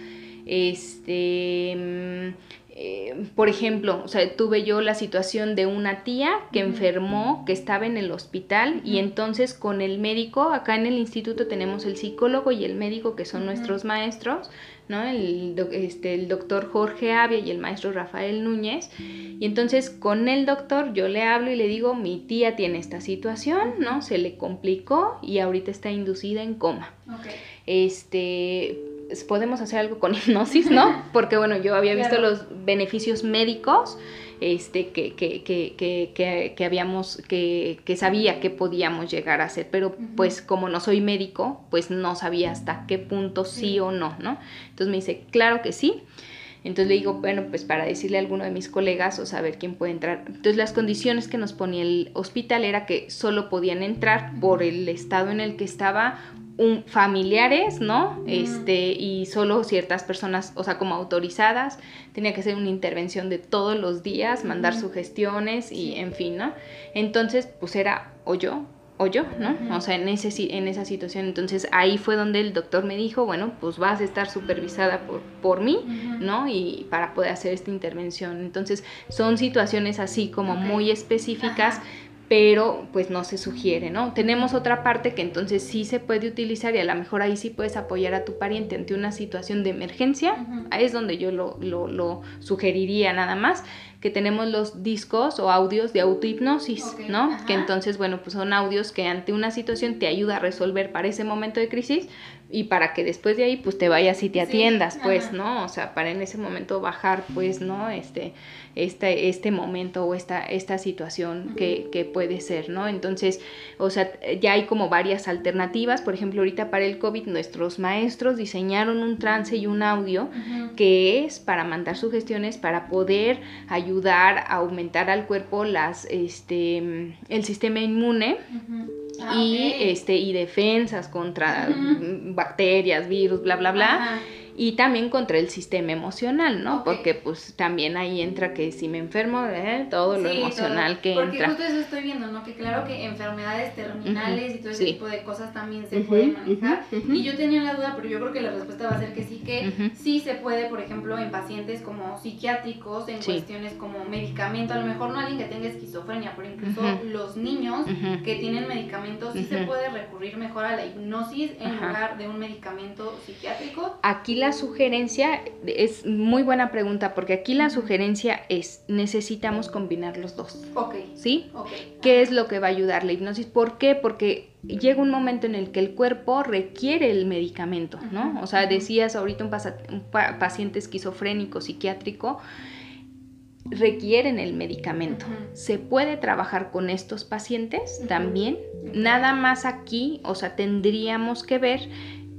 este, mm, eh, por ejemplo, o sea, tuve yo la situación de una tía que enfermó, que estaba en el hospital y entonces con el médico, acá en el instituto tenemos el psicólogo y el médico que son nuestros maestros, ¿no? El, este, el doctor Jorge Avia y el maestro Rafael Núñez. Y entonces con el doctor yo le hablo y le digo, mi tía tiene esta situación, ¿no? Se le complicó y ahorita está inducida en coma. Este, podemos hacer algo con hipnosis, ¿no? Porque bueno, yo había visto los beneficios médicos este, que, que, que, que habíamos, que, sabía que podíamos llegar a hacer, pero pues como no soy médico, pues no sabía hasta qué punto sí o no, ¿no? Entonces me dice, claro que sí. Entonces le digo, bueno, pues para decirle a alguno de mis colegas o saber quién puede entrar. Entonces las condiciones que nos ponía el hospital era que solo podían entrar por el estado en el que estaba un, familiares, ¿no? Este, y solo ciertas personas, o sea, como autorizadas, tenía que ser una intervención de todos los días, mandar sugestiones y en fin, ¿no? Entonces, pues era o yo o yo, ¿no? O sea, en, ese, en esa situación. Entonces ahí fue donde el doctor me dijo, bueno, pues vas a estar supervisada por, por mí, ¿no? Y para poder hacer esta intervención. Entonces son situaciones así como muy específicas pero pues no se sugiere, ¿no? Tenemos otra parte que entonces sí se puede utilizar y a lo mejor ahí sí puedes apoyar a tu pariente ante una situación de emergencia, ahí es donde yo lo, lo, lo, sugeriría nada más, que tenemos los discos o audios de autohipnosis, ¿no? Que entonces, bueno, pues son audios que ante una situación te ayuda a resolver para ese momento de crisis y para que después de ahí pues te vayas y te atiendas, pues, ¿no? O sea, para en ese momento bajar, pues, ¿no? Este, este, este momento o esta, esta situación que, que, puede ser, ¿no? Entonces, o sea, ya hay como varias alternativas, por ejemplo, ahorita para el COVID nuestros maestros diseñaron un trance y un audio que es para mandar sugestiones, para poder ayudar a aumentar al cuerpo las, este, el sistema inmune. Ah, y este y defensas contra bacterias, virus, bla bla bla y también contra el sistema emocional, ¿no? Porque pues también ahí entra que si me enfermo, ¿eh? todo lo emocional que Porque entra. Porque justo eso estoy viendo, ¿no? Que claro que enfermedades terminales y todo ese tipo de cosas también se pueden manejar. y yo tenía la duda, pero yo creo que la respuesta va a ser que sí, que sí se puede, por ejemplo, en pacientes como psiquiátricos, en cuestiones como medicamento, a lo mejor no alguien que tenga esquizofrenia, pero incluso los niños que tienen medicamentos, sí se puede recurrir mejor a la hipnosis en lugar de un medicamento psiquiátrico. Aquí la sugerencia es muy buena pregunta porque aquí la sugerencia es necesitamos combinar los dos. Ok. ¿Sí? ¿Qué es lo que va a ayudar la hipnosis? ¿Por qué? Porque llega un momento en el que el cuerpo requiere el medicamento, ¿no? O sea, decías ahorita un, paciente esquizofrénico, psiquiátrico, requieren el medicamento. ¿Se puede trabajar con estos pacientes también? Nada más aquí, o sea, tendríamos que ver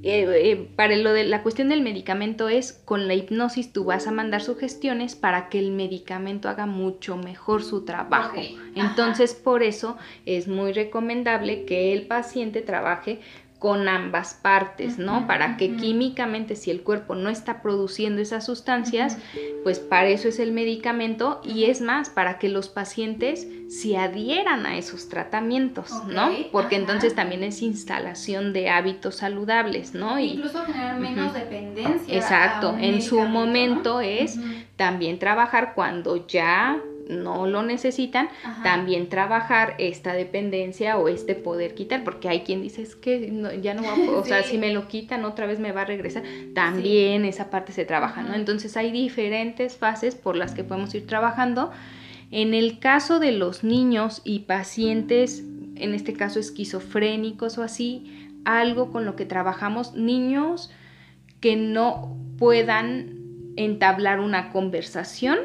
eh, eh, para lo de la cuestión del medicamento es con la hipnosis tú vas a mandar sugestiones para que el medicamento haga mucho mejor su trabajo. Entonces por eso es muy recomendable que el paciente trabaje con ambas partes, ¿no? Para que químicamente si el cuerpo no está produciendo esas sustancias, pues para eso es el medicamento y es más, para que los pacientes se adhieran a esos tratamientos, ¿no? Porque entonces también es instalación de hábitos saludables, ¿no? Incluso generar menos dependencia. Exacto, en su momento es también trabajar cuando ya no lo necesitan, también trabajar esta dependencia o este poder quitar, porque hay quien dice es que ya no va a, o sea, si me lo quitan otra vez me va a regresar, también esa parte se trabaja, ¿no? Entonces hay diferentes fases por las que podemos ir trabajando. En el caso de los niños y pacientes, en este caso esquizofrénicos o así, algo con lo que trabajamos, niños que no puedan entablar una conversación.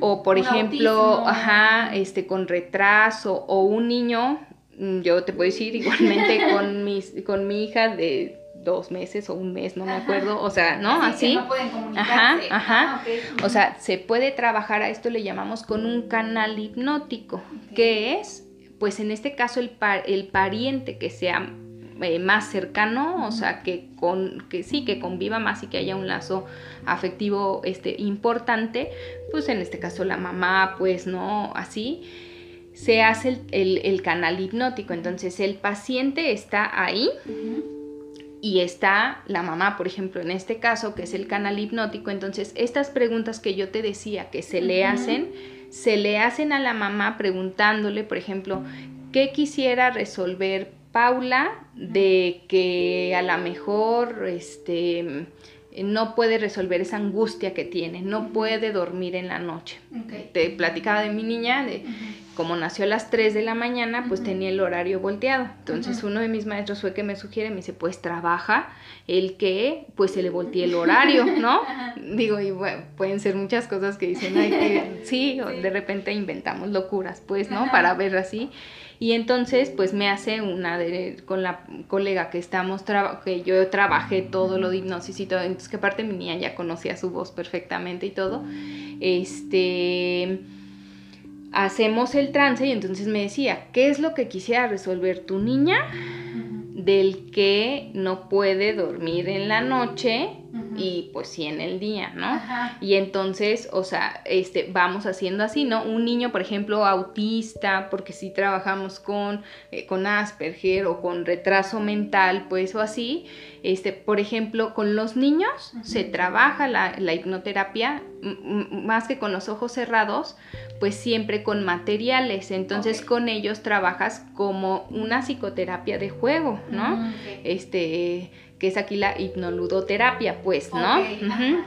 O por ejemplo, ajá, este con retraso o un niño, mm, yo te puedo decir igualmente con mis con mi hija de dos meses o un mes, no me acuerdo, o sea, ¿no? Así. no pueden comunicarse. Ajá, ajá. Ah, ok. O sea, se puede trabajar a esto le llamamos con un canal hipnótico, que es, pues en este caso el, pa- el pariente que sea eh, más cercano, o sea, que con que sí, que conviva más y que haya un lazo afectivo este importante, pues en este caso la mamá, pues no, así se hace el, el- el canal hipnótico. Entonces el paciente está ahí y está la mamá, por ejemplo, en este caso, que es el canal hipnótico. Entonces estas preguntas que yo te decía que se le hacen, se le hacen a la mamá preguntándole, por ejemplo, ¿qué quisiera resolver Paula de que a lo mejor este no puede resolver esa angustia que tiene, no puede dormir en la noche. Ok. Te platicaba de mi niña, de Ujú. como nació a las 3 de la mañana, pues Ujú. tenía el horario volteado. Entonces Ujú. uno de mis maestros fue que me sugiere, me dice, pues trabaja el que pues se le voltee el horario, ¿no? Digo, y bueno, pueden ser muchas cosas que dicen, ay, que sí, o Sí. de repente inventamos locuras, pues, ¿no? Para ver así. Y entonces, pues me hace una de, con la colega que estamos, que yo trabajé todo lo de hipnosis y todo, entonces que aparte mi niña ya conocía su voz perfectamente y todo, este, hacemos el trance y entonces me decía, ¿qué es lo que quisiera resolver tu niña del que no puede dormir en la noche. Y pues sí en el día, ¿no? Ajá. Y entonces, o sea, este, vamos haciendo así, ¿no? Un niño, por ejemplo, autista, porque si trabajamos con, eh, con Asperger o con retraso mental, pues o así, este, por ejemplo, con los niños se trabaja la, la hipnoterapia más que con los ojos cerrados, pues siempre con materiales. Entonces con ellos trabajas como una psicoterapia de juego, ¿no? Mm, este que es aquí la hipnoludoterapia, pues, ¿no?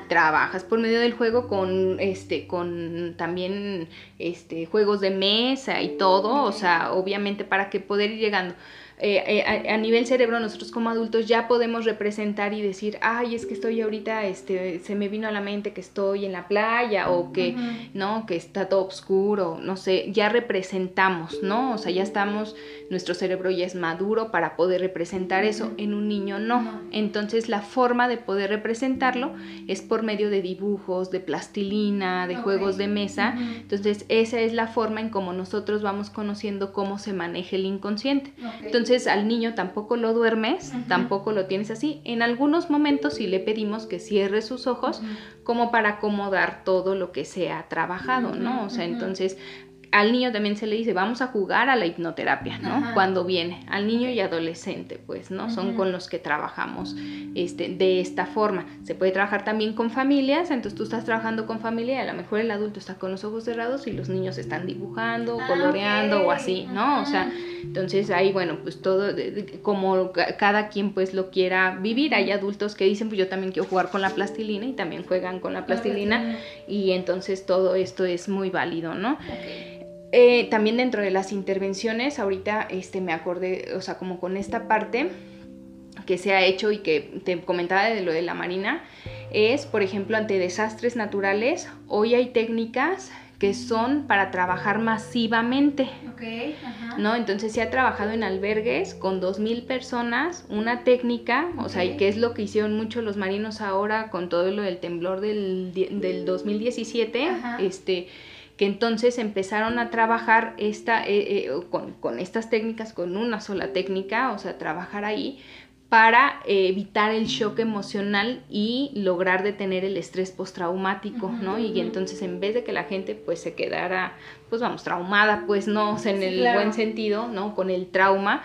Trabajas por medio del juego con este con también este juegos de mesa y todo, o Ok. sea, obviamente para que poder ir llegando. Eh, eh, a, a nivel cerebro nosotros como adultos ya podemos representar y decir, ay, es que estoy ahorita, este, se me vino a la mente que estoy en la playa o que. ¿no? Que está todo oscuro, no sé, ya representamos, ¿no? O sea, ya estamos, nuestro cerebro ya es maduro para poder representar eso, en un niño no. Entonces la forma de poder representarlo es por medio de dibujos, de plastilina, de juegos de mesa. Entonces esa es la forma en cómo nosotros vamos conociendo cómo se maneja el inconsciente. Entonces al niño tampoco lo duermes, tampoco lo tienes así. En algunos momentos sí le pedimos que cierre sus ojos como para acomodar todo lo que se ha trabajado, ¿no? O sea, entonces al niño también se le dice, vamos a jugar a la hipnoterapia, ¿no? Ajá. Cuando viene, al niño y adolescente, pues, ¿no? Son con los que trabajamos este, de esta forma. Se puede trabajar también con familias, entonces tú estás trabajando con familia y a lo mejor el adulto está con los ojos cerrados y los niños están dibujando, Ah, coloreando o así, ¿no? O sea, entonces ahí, bueno, pues todo, de- de- como ca- cada quien pues lo quiera vivir. Hay adultos que dicen, pues yo también quiero jugar con la plastilina y también juegan con la plastilina y entonces todo esto es muy válido, ¿no? Eh, también dentro de las intervenciones, ahorita este, me acordé, o sea, como con esta parte que se ha hecho y que te comentaba de lo de la marina, es, por ejemplo, ante desastres naturales, hoy hay técnicas que son para trabajar masivamente. Ok. Ajá. ¿no? Entonces se ha trabajado en albergues con 2.000 personas, una técnica, o sea, y que es lo que hicieron mucho los marinos ahora con todo lo del temblor del, del 2017, Ajá. este que entonces empezaron a trabajar esta, eh, eh, con, con estas técnicas, con una sola técnica, o sea, trabajar ahí para eh, evitar el shock emocional y lograr detener el estrés postraumático, ¿no? Y entonces en vez de que la gente pues se quedara, pues vamos, traumada, pues no, o sea, en Sí, el claro. buen sentido, ¿no? Con el trauma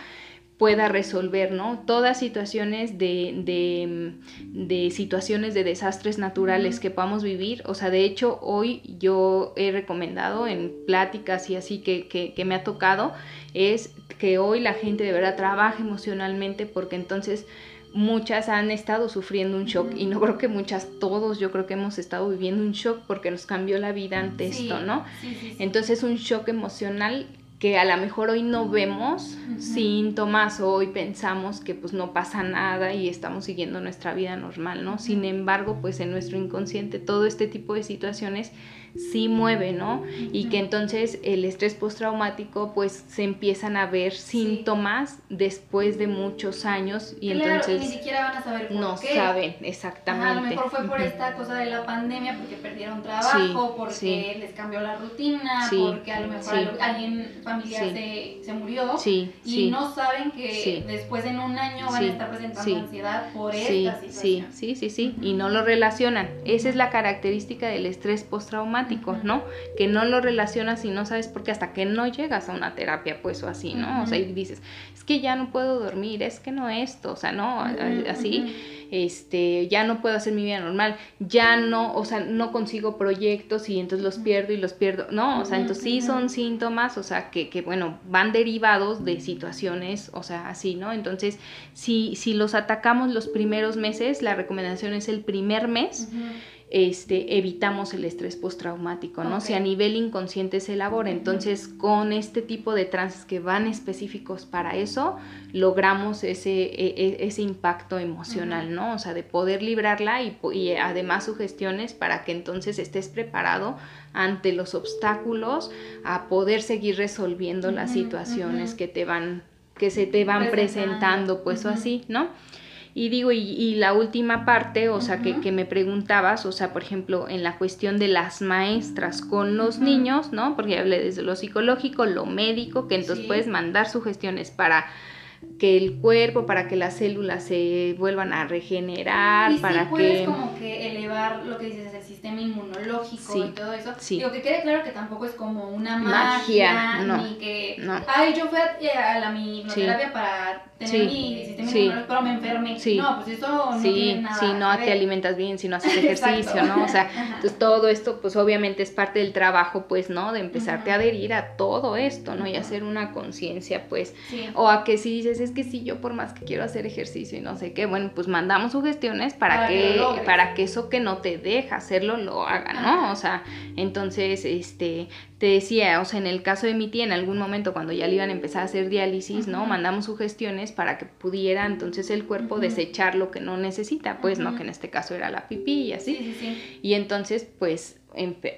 pueda resolver, ¿no? Todas situaciones de, de, de situaciones de desastres naturales que podamos vivir. O sea, de hecho, hoy yo he recomendado en pláticas y así que, que, que me ha tocado, es que hoy la gente de verdad trabaje emocionalmente porque entonces muchas han estado sufriendo un shock y no creo que muchas, todos yo creo que hemos estado viviendo un shock porque nos cambió la vida ante Sí, esto, ¿no? Sí, sí, sí. Entonces un shock emocional que a lo mejor hoy no vemos Ujú. síntomas o hoy pensamos que pues no pasa nada y estamos siguiendo nuestra vida normal, ¿no? Sin embargo, pues en nuestro inconsciente todo este tipo de situaciones sí mueve, ¿no? Y que entonces el estrés postraumático pues se empiezan a ver síntomas después de muchos años y entonces... ni siquiera van a saber por no saben, exactamente. a lo mejor fue por esta cosa de la pandemia, porque perdieron trabajo, porque les cambió la rutina, porque a lo mejor alguien familiar se, se, murió y no saben que después en un año van a estar presentando ansiedad por esta situación. Sí, sí, sí, sí, y no lo relacionan. Esa es la característica del estrés postraumático, ¿no? Que no lo relacionas y no sabes por qué hasta que no llegas a una terapia, pues o así, ¿no? O sea, y dices, es que ya no puedo dormir, es que no esto, o sea, no, así este, ya no puedo hacer mi vida normal, ya no, o sea, no consigo proyectos y entonces los pierdo y los pierdo, no, o sea, entonces sí son síntomas, o sea, que, que bueno, van derivados de situaciones, o sea, así, ¿no? Entonces, si, si los atacamos los primeros meses, la recomendación es el primer mes este, evitamos el estrés postraumático, ¿no? Si a nivel inconsciente se elabora, entonces con este tipo de trances que van específicos para eso, logramos ese, e, e, ese impacto emocional, ¿no? O sea, de poder librarla y, y además sugestiones para que entonces estés preparado ante los obstáculos a poder seguir resolviendo las situaciones que te van que se te van presentando, pues o así, ¿no? Y digo, y, la última parte, o sea, que, que, me preguntabas, o sea, por ejemplo, en la cuestión de las maestras con los niños, ¿no? Porque hablé desde lo psicológico, lo médico, que entonces puedes mandar sugestiones para que el cuerpo, para que las células se vuelvan a regenerar, y para puedes como que elevar lo que dices, el sistema inmunológico y todo eso. Sí. Digo, que quede claro que tampoco es como una magia, ni que, ay, yo fui a, la mi terapia para tener mi sistema inmunológico, pero me enfermé. No, pues eso no tiene nada Sí, no te alimentas bien, si no haces ejercicio, ¿no? O sea, entonces todo esto, pues obviamente es parte del trabajo, pues, ¿no? De empezarte a adherir a todo esto, ¿no? Y hacer una conciencia, pues, o a que si dices, es que si yo por más que quiero hacer ejercicio y no sé qué, bueno, pues mandamos sugestiones para, para que, para que eso que no te deja hacerlo lo haga, ¿no? O sea, entonces, este, te decía, o sea, en el caso de mi tía, en algún momento cuando ya le iban a empezar a hacer diálisis, ¿no? Mandamos sugestiones para que pudiera entonces el cuerpo desechar lo que no necesita, pues, ¿no? Que en este caso era la pipí y así. Sí, sí, y entonces, pues,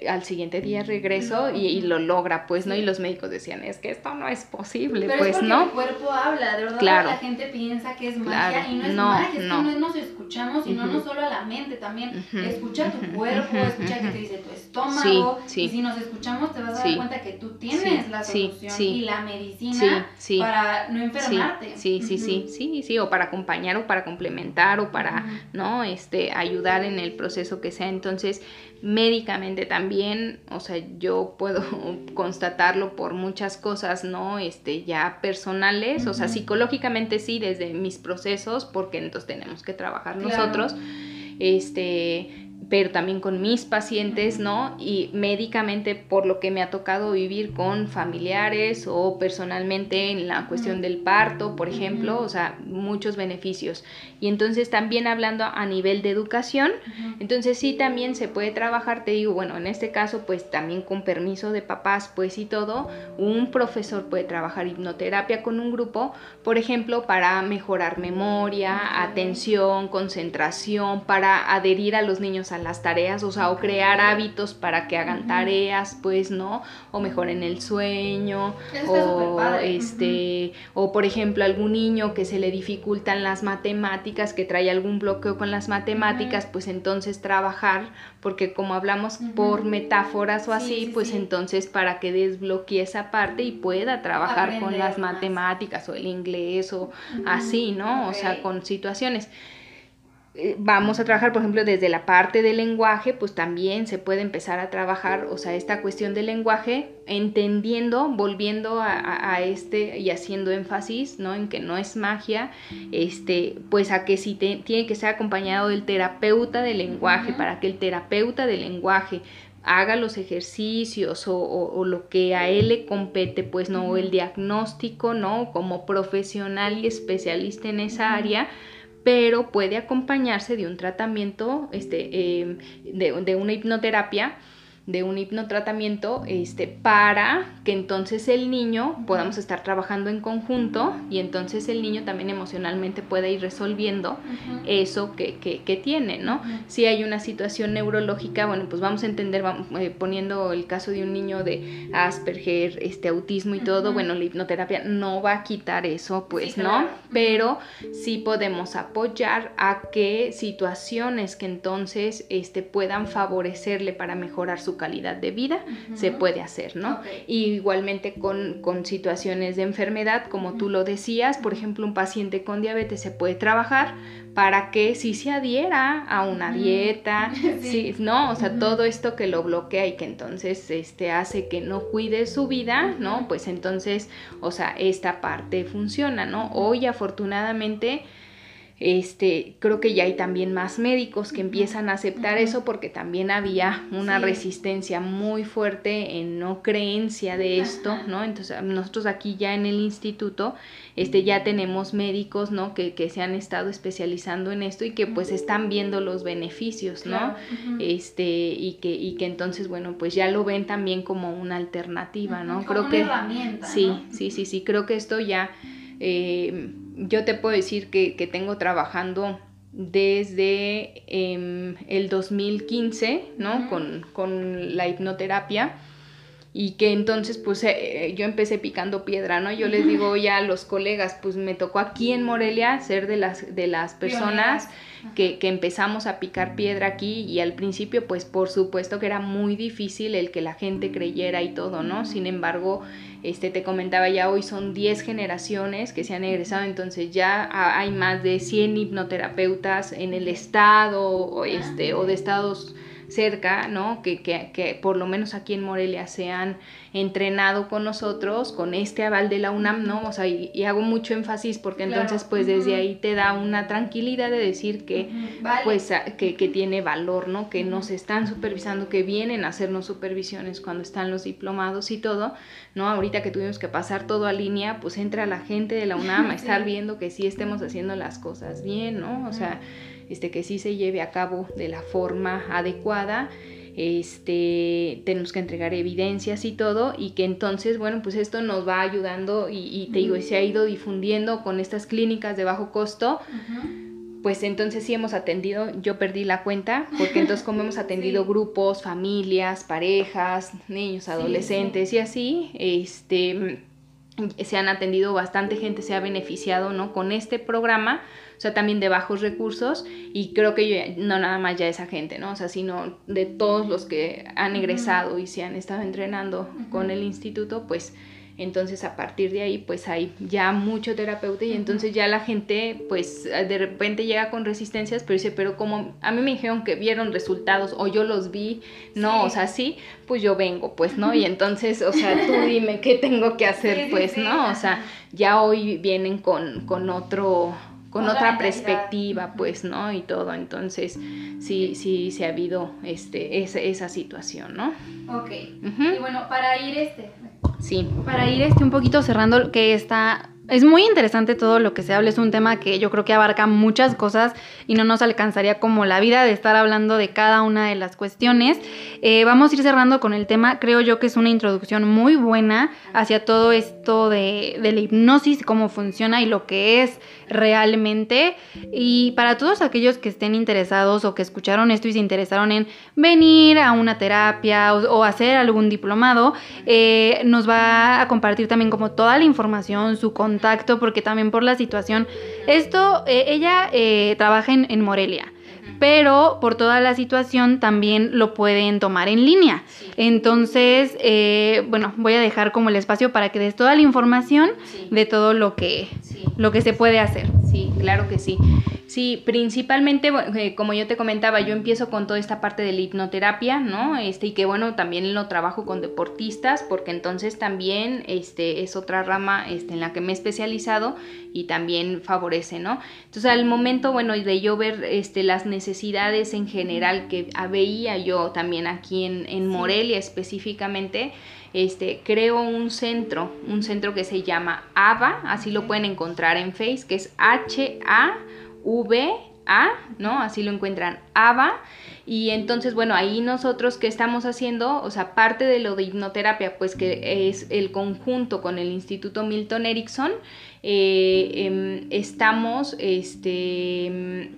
al siguiente día regreso y, lo logra, pues, ¿no? Y los médicos decían, es que esto no es posible, Pero pues, es ¿no? El cuerpo habla, de verdad claro. la gente piensa que es magia y no es magia, es que no. nos escuchamos, sino no solo a la mente, también escucha tu cuerpo, escucha que te dice tu estómago, y si nos escuchamos te vas a dar cuenta que tú tienes la solución y la medicina para no enfermarte. Sí, sí, sí, sí, sí, o para acompañar o para complementar o para, ¿no? Este, ayudar en el proceso que sea, entonces médicamente también, o sea, yo puedo constatarlo por muchas cosas, ¿no? Este, ya personales, o sea, psicológicamente sí, desde mis procesos, porque entonces tenemos que trabajar nosotros. Este, pero también con mis pacientes, ¿no? Y médicamente por lo que me ha tocado vivir con familiares o personalmente en la cuestión del parto, por ejemplo, o sea, muchos beneficios. Y entonces también hablando a nivel de educación, entonces sí también se puede trabajar, te digo, bueno, en este caso pues también con permiso de papás, pues y todo, un profesor puede trabajar hipnoterapia con un grupo, por ejemplo, para mejorar memoria, atención, concentración, para adherir a los niños a las tareas, o sea, o crear hábitos para que hagan tareas, pues, ¿no? O mejoren el sueño, o este, o por ejemplo, algún niño que se le dificultan las matemáticas, que trae algún bloqueo con las matemáticas, pues entonces trabajar, porque como hablamos por metáforas o así, pues entonces para que desbloquee esa parte y pueda trabajar con las matemáticas o el inglés o así, ¿no? O sea, con situaciones. Eh, vamos a trabajar, por ejemplo, desde la parte del lenguaje, pues también se puede empezar a trabajar, o sea, esta cuestión del lenguaje, entendiendo, volviendo a, este y haciendo énfasis, ¿no? En que no es magia, este, pues a que sí tiene que ser acompañado del terapeuta del lenguaje, para que el terapeuta del lenguaje haga los ejercicios o, lo que a él le compete, pues no, el diagnóstico, ¿no? Como profesional y especialista en esa área, pero puede acompañarse de un tratamiento, este, em, de, una hipnoterapia de un hipnotratamiento este, para que entonces el niño podamos estar trabajando en conjunto y entonces el niño también emocionalmente pueda ir resolviendo eso que, que, tiene, ¿no? Si hay una situación neurológica, bueno, pues vamos a entender, vamos, eh, poniendo el caso de un niño de Asperger, este autismo y todo, bueno, la hipnoterapia no va a quitar eso, pues, ¿no? Pero sí podemos apoyar a que situaciones que entonces este, puedan favorecerle para mejorar su calidad de vida, se puede hacer, ¿no? Y igualmente con, con, situaciones de enfermedad, como tú lo decías, por ejemplo, un paciente con diabetes se puede trabajar para que si se adhiera a una dieta, sí. ¿no? O sea, todo esto que lo bloquea y que entonces este, hace que no cuide su vida, ¿no? Pues entonces, o sea, esta parte funciona, ¿no? Hoy afortunadamente este, creo que ya hay también más médicos que empiezan a aceptar eso porque también había una resistencia muy fuerte en no creencia de esto, ¿no? Entonces nosotros aquí ya en el instituto este, ya tenemos médicos, ¿no? Que, que se han estado especializando en esto y que pues están viendo los beneficios, ¿no? Este, y que, y que entonces, bueno, pues ya lo ven también como una alternativa, ¿no? creo que... sí, sí, sí, sí, creo que esto ya... Eh, yo te puedo decir que, tengo trabajando desde em, el 2015, ¿no? con, la hipnoterapia. Y que entonces pues eh, yo empecé picando piedra, ¿no? Yo les digo ya a los colegas, pues me tocó aquí en Morelia ser de las, de las personas que, que, empezamos a picar piedra aquí. Y al principio pues por supuesto que era muy difícil el que la gente creyera y todo, ¿no? Sin embargo, este te comentaba ya hoy son 10 generaciones que se han egresado, entonces ya hay más de 100 hipnoterapeutas en el estado este, o de estados cerca, ¿no? Que, que, que, por lo menos aquí en Morelia se han entrenado con nosotros, con este aval de la UNAM, ¿no? O sea, y, hago mucho énfasis porque entonces pues desde ahí te da una tranquilidad de decir que pues que, que, tiene valor, ¿no? Que nos están supervisando, que vienen a hacernos supervisiones cuando están los diplomados y todo, ¿no? Ahorita que tuvimos que pasar todo a línea, pues entra la gente de la UNAM a estar viendo que sí estemos haciendo las cosas bien, ¿no? O sea, este, que sí se lleve a cabo de la forma adecuada. Este, tenemos que entregar evidencias y todo, y que entonces, bueno, pues esto nos va ayudando y, te digo, se ha ido difundiendo con estas clínicas de bajo costo. Pues entonces sí hemos atendido, yo perdí la cuenta, porque entonces como hemos atendido grupos, familias, parejas, niños, adolescentes y así, este, se han atendido bastante gente, se ha beneficiado, ¿no? Con este programa, o sea, también de bajos recursos y creo que yo, no nada más ya esa gente, ¿no? O sea, sino de todos los que han egresado y se han estado entrenando con el instituto, pues entonces a partir de ahí pues hay ya mucho terapeuta y entonces ya la gente pues de repente llega con resistencias, pero dice, pero como a mí me dijeron que vieron resultados o yo los vi, no, o sea, sí, pues yo vengo, pues, ¿no? Y entonces, o sea, tú dime qué tengo que hacer, pues, ¿no? O sea, ya hoy vienen con, con otro con otra, perspectiva, pues, ¿no? Y todo. Entonces, sí, sí, se ha habido este, esa, esa situación, ¿no? Ok. Y bueno, para ir este. Sí. Para ir este un poquito cerrando, que está es muy interesante todo lo que se habla, es un tema que yo creo que abarca muchas cosas y no nos alcanzaría como la vida de estar hablando de cada una de las cuestiones. Eh, vamos a ir cerrando con el tema, creo yo que es una introducción muy buena hacia todo de, la hipnosis, cómo funciona y lo que es realmente. Y para todos aquellos que estén interesados o que escucharon esto y se interesaron en venir a una terapia o, hacer algún diplomado, eh, nos va a compartir también como toda la información, su contacto, porque también por la situación, esto, eh, ella eh, trabaja en, Morelia pero por toda la situación también lo pueden tomar en línea. Entonces, bueno, voy a dejar como el espacio para que des toda la información de todo lo que, lo que se puede hacer. Sí, claro que sí. Sí, principalmente, eh, como yo te comentaba, yo empiezo con toda esta parte de la hipnoterapia, ¿no? Este, y que bueno, también lo trabajo con deportistas, porque entonces también este, es otra rama este, en la que me he especializado y también favorece, ¿no? Entonces, al momento, bueno, de yo ver este, las necesidades en general que veía yo también aquí en, en Morelia específicamente, este, creo un centro, un centro que se llama AVA, así lo pueden encontrar en Face, que es H-A. V A, ¿no? Así lo encuentran ABA. Y entonces, bueno, ahí nosotros que estamos haciendo, o sea, parte de lo de hipnoterapia, pues que es el conjunto con el Instituto Milton Erickson, eh, em, estamos, este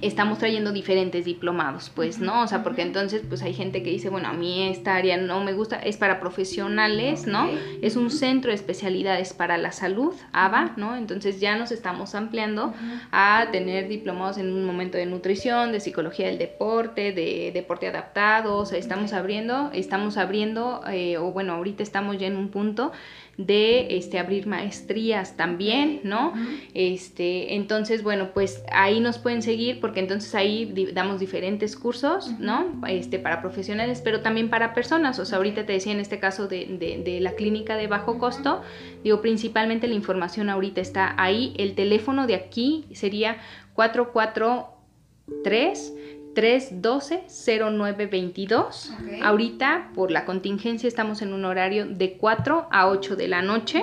estamos trayendo diferentes diplomados, pues, ¿no? O sea, porque entonces, pues hay gente que dice, bueno, a mí esta área no me gusta, es para profesionales, ¿no? Es un centro de especialidades para la salud, ABA, ¿no? Entonces ya nos estamos ampliando a tener diplomados en un momento de nutrición, de psicología del deporte, de deporte adaptado, o sea, estamos abriendo, estamos abriendo, eh, o bueno, ahorita estamos ya en un punto de este, abrir maestrías también, ¿no? este, entonces, bueno, pues ahí nos pueden seguir porque entonces ahí damos diferentes cursos, ¿no? Este, para profesionales, pero también para personas. O sea, ahorita te decía en este caso de, de la clínica de bajo costo, digo, principalmente la información ahorita está ahí. El teléfono de aquí sería 443 312-0922. Ahorita, por la contingencia, estamos en un horario de 4 a 8 de la noche.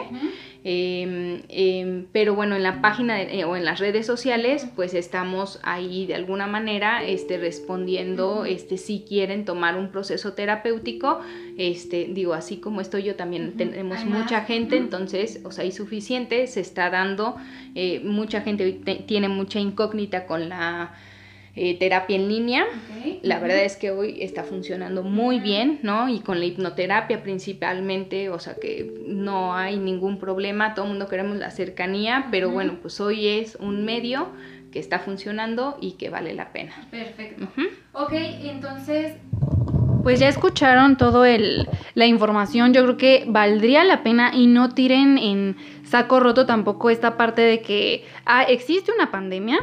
Em, em, pero bueno, en la página eh, o en las redes sociales, pues estamos ahí de alguna manera este, respondiendo este, si quieren tomar un proceso terapéutico. Este, digo, así como estoy yo, también tenemos mucha gente, entonces, o sea, hay suficiente, se está dando, eh, mucha gente tiene mucha incógnita con la eh, terapia en línea. La verdad es que hoy está funcionando muy bien, ¿no? Y con la hipnoterapia principalmente, o sea que no hay ningún problema, todo el mundo queremos la cercanía, pero bueno, pues hoy es un medio que está funcionando y que vale la pena. Perfecto. Ok, entonces pues ya escucharon todo el la información, yo creo que valdría la pena y no tiren en saco roto tampoco esta parte de que ah, existe una pandemia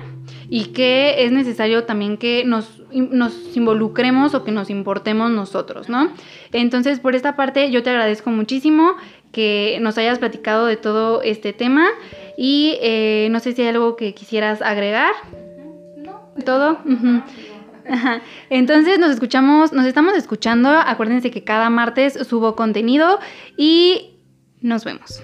y que es necesario también que nos, nos involucremos o que nos importemos nosotros, ¿no? Entonces, por esta parte, yo te agradezco muchísimo que nos hayas platicado de todo este tema y eh, no sé si hay algo que quisieras agregar. No. ¿Todo? Entonces nos escuchamos, nos estamos escuchando. Acuérdense que cada martes subo contenido y nos vemos.